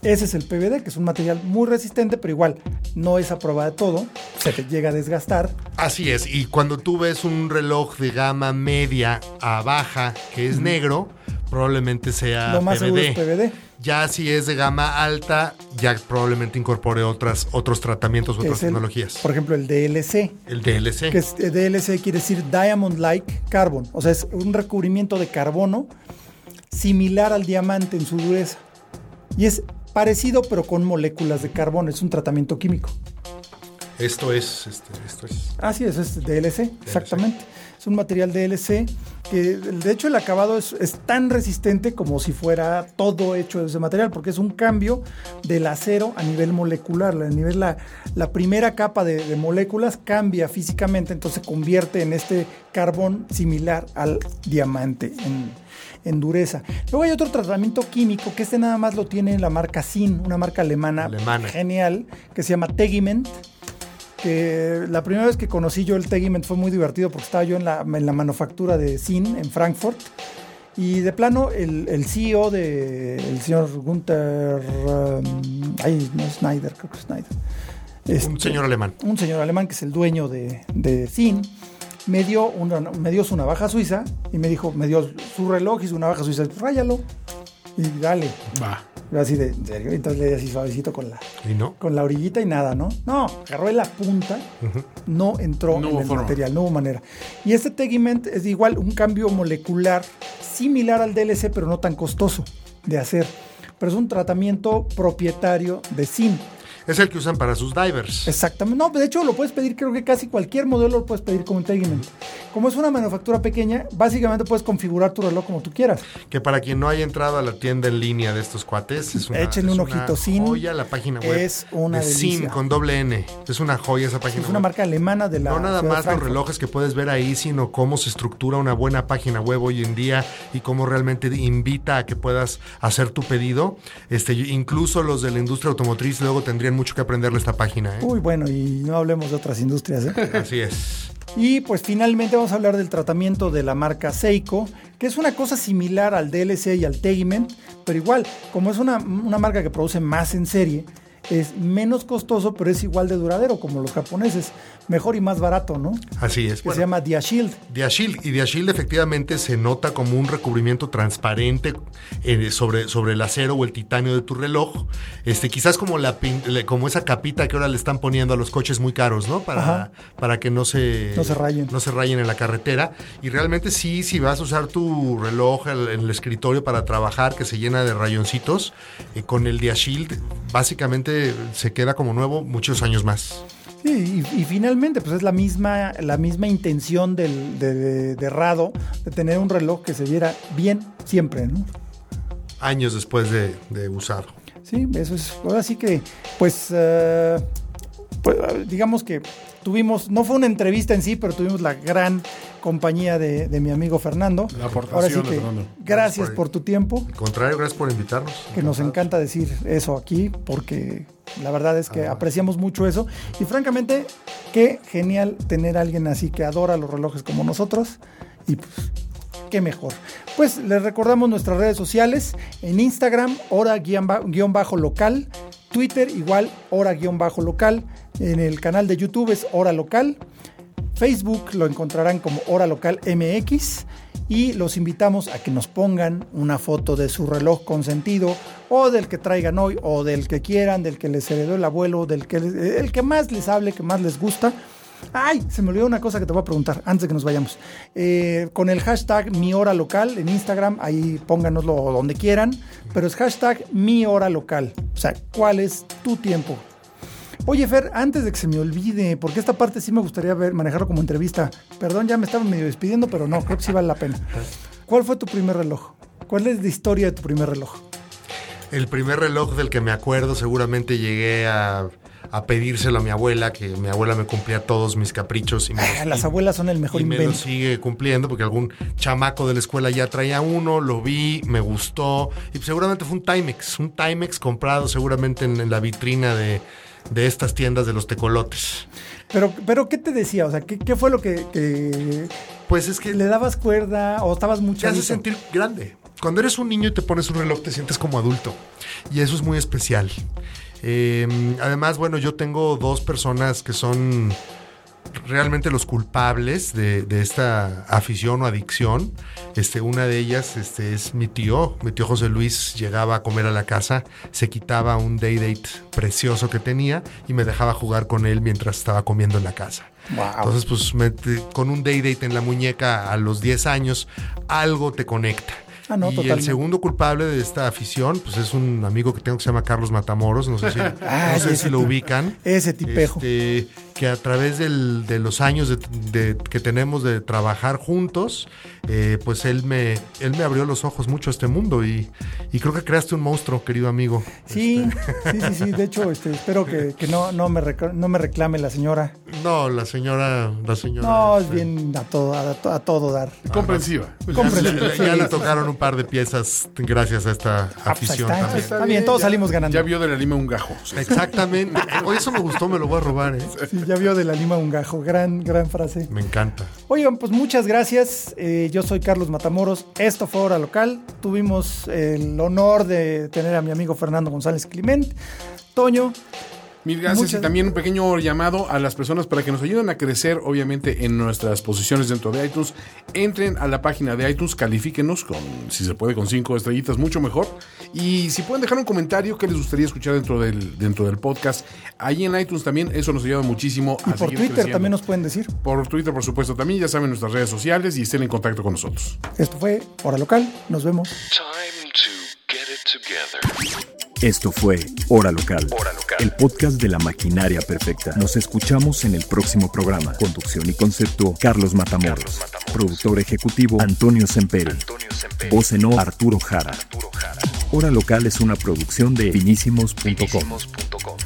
Ese es el PVD, que es un material muy resistente, pero igual no es a prueba de todo. Se te llega a desgastar. Así es, y cuando tú ves un reloj de gama media a baja que es negro, probablemente sea Lo más seguro PVD. es PVD. Ya si es de gama alta, ya probablemente incorpore otras, otros tratamientos, otras el- tecnologías. por ejemplo, el DLC. El DLC. Que es, eh, DLC quiere decir Diamond Like Carbon. O sea, es un recubrimiento de carbono similar al diamante en su dureza. Y es parecido, pero con moléculas de carbono. Es un tratamiento químico. Esto es, este, esto es. Así es, es DLC, exactamente. Es un material DLC que, de hecho, el acabado es, es tan resistente como si fuera todo hecho de ese material, porque es un cambio del acero a nivel molecular. A nivel la, la primera capa de, de moléculas cambia físicamente, entonces se convierte en este carbón similar al diamante en, en dureza. Luego hay otro tratamiento químico que este nada más lo tiene la marca Sin, una marca alemana, Alemana. genial, que se llama Tegiment que la primera vez que conocí yo el Tegiment fue muy divertido porque estaba yo en la, en la manufactura de Zin en Frankfurt y de plano el, el CEO de el señor Gunther um, ay, no Schneider, creo que es Schneider. Un Este, señor alemán. un señor alemán que es el dueño de, de Zin me dio, una, me dio su navaja suiza y me dijo, me dio su reloj y su navaja suiza, ráyalo y dale. Va. Así de, ¿en serio? Entonces le di así suavecito con la, ¿Y no? con la orillita y nada, ¿no? No, agarró en la punta, no entró No en el forma. material, no hubo manera. Y este Tegiment es igual un cambio molecular similar al DLC, pero no tan costoso de hacer. Pero es un tratamiento propietario de Zinc. Es el que usan para sus divers. Exactamente. No, de hecho lo puedes pedir, creo que casi cualquier modelo lo puedes pedir como un Tegiment. Como es una manufactura pequeña, básicamente puedes configurar tu reloj como tú quieras. Que para quien no haya entrado a la tienda en línea de estos cuates, es una, Échenle es un una ojito, Sin joya la página web. es una de delicia. Sin con doble N. Es una joya esa página Es una web. marca alemana de la No nada más los relojes que puedes ver ahí, sino cómo se estructura una buena página web hoy en día y cómo realmente invita a que puedas hacer tu pedido. Este, incluso los de la industria automotriz luego tendrían mucho que aprenderle a esta página. ¿eh? Uy, bueno, y no hablemos de otras industrias, ¿eh? Así es. Y pues finalmente vamos a hablar del tratamiento de la marca Seiko, que es una cosa similar al DLC y al Tegiment, pero igual, como es una, una marca que produce más en serie, es menos costoso, pero es igual de duradero, como los japoneses. Mejor y más barato, ¿no? Así es. Que Bueno, se llama Diashield. Diashield. Y Diashield efectivamente se nota como un recubrimiento transparente eh, sobre, sobre el acero o el titanio de tu reloj. Este, quizás como, la, como esa capita que ahora le están poniendo a los coches muy caros, ¿no? Para, Ajá. para que no se, No se rayen. no se rayen en la carretera. Y realmente sí, si vas a usar tu reloj el- en el escritorio para trabajar, que se llena de rayoncitos, eh, con el Diashield básicamente se queda como nuevo muchos años más. Sí, y, y finalmente, pues es la misma, la misma intención del, de, de- de Rado de tener un reloj que se viera bien siempre, ¿no? Años después de, de usado. Sí, eso es. Ahora sí que, pues, eh, pues, digamos que tuvimos, no fue una entrevista en sí, pero tuvimos la gran compañía de, de mi amigo Fernando. La aportación Ahora sí de que, Fernando. gracias por- por tu tiempo, Al contrario, gracias por invitarnos. que nos encanta decir eso aquí, porque la verdad es que apreciamos mucho eso. Y francamente, qué genial tener a alguien así que adora los relojes como nosotros. Y pues, qué mejor. Pues les recordamos nuestras redes sociales. En Instagram, hora-local. Twitter, igual, hora-local. En el canal de YouTube es hora local. Facebook lo encontrarán como Hora Local MX y los invitamos a que nos pongan una foto de su reloj consentido o del que traigan hoy o del que quieran, del que les heredó el abuelo, del que el que más les hable, que más les gusta. Ay, se me olvidó una cosa que te voy a preguntar antes de que nos vayamos. Eh, con el hashtag mi hora local en Instagram, ahí pónganoslo donde quieran, pero es hashtag mi hora local. O sea, ¿cuál es tu tiempo? Oye, Fer, antes de que se me olvide, porque esta parte sí me gustaría ver, manejarlo como entrevista. Perdón, ya me estaba medio despidiendo, pero no, creo que sí vale la pena. ¿Cuál fue tu primer reloj? ¿Cuál es la historia de tu primer reloj? El primer reloj del que me acuerdo, seguramente llegué a, a pedírselo a mi abuela, que mi abuela me cumplía todos mis caprichos. Y me Ah, los- las y- abuelas son el mejor y me lo invento. sigue cumpliendo porque algún chamaco de la escuela ya traía uno, lo vi, me gustó y seguramente fue un Timex, un Timex comprado seguramente en, en la vitrina de, de estas tiendas de los tecolotes. Pero, pero ¿qué te decía? O sea, ¿qué, qué fue lo que, que Pues es que le dabas cuerda o estabas te mucho hace sentir grande. Cuando eres un niño y te pones un reloj, te sientes como adulto. Y eso es muy especial. Eh, además, bueno, yo tengo dos personas que son realmente los culpables de, de, esta afición o adicción. Este, una de ellas este, es mi tío. Mi tío José Luis llegaba a comer a la casa, se quitaba un day date precioso que tenía y me dejaba jugar con él mientras estaba comiendo en la casa. Wow. Entonces, pues me, con un day date en la muñeca a los 10 años, algo te conecta. Ah, no, y totalmente. el segundo culpable de esta afición, pues es un amigo que tengo que se llama Carlos Matamoros, no sé si, Ah, no sé ese si lo ubican. Ese tipejo. Este, que a través del- de los años de- de- que tenemos de trabajar juntos, eh, pues él me, él me abrió los ojos mucho a este mundo y, y creo que creaste un monstruo, querido amigo. Sí, sí, sí, sí. De hecho, este, espero que, que no, no, me rec- no me reclame la señora. No, la señora, la señora. No, es este, bien a todo, a, a todo dar. Comprensiva. Comprensiva. Ya, ya Sí, le sí, tocaron un par de piezas gracias a esta Ah, pues afición está, también. está bien, todos ya- salimos ganando. Ya vio de la lima un gajo. sí. Exactamente. Oye, eso me gustó, me lo voy a robar, ¿eh? Sí, ya vio de la lima un gajo. Gran, gran frase. Me encanta. Oigan, pues muchas gracias. Eh, yo soy Carlos Matamoros. Esto fue Hora Local. Tuvimos el honor de tener a mi amigo Fernando González Clement. Toño, Mil gracias Muchas- y también un pequeño llamado a las personas para que nos ayuden a crecer, obviamente, en nuestras posiciones dentro de iTunes. Entren a la página de iTunes, califíquenos con, si se puede, con cinco estrellitas, mucho mejor. Y si pueden dejar un comentario que les gustaría escuchar dentro del, dentro del podcast, ahí en iTunes también, eso nos ayuda muchísimo y a por seguir Twitter creciendo. también nos pueden decir. Por Twitter, por supuesto, también ya saben nuestras redes sociales y estén en contacto con nosotros. Esto fue Hora Local. Nos vemos. Time to get it together. Esto fue Hora Local, el podcast de la maquinaria perfecta. Nos escuchamos en el próximo programa. Conducción y concepto, Carlos Matamoros. Productor ejecutivo, Antonio Semperi. Voz en off, Arturo Jara. Hora Local es una producción de finísimos.com.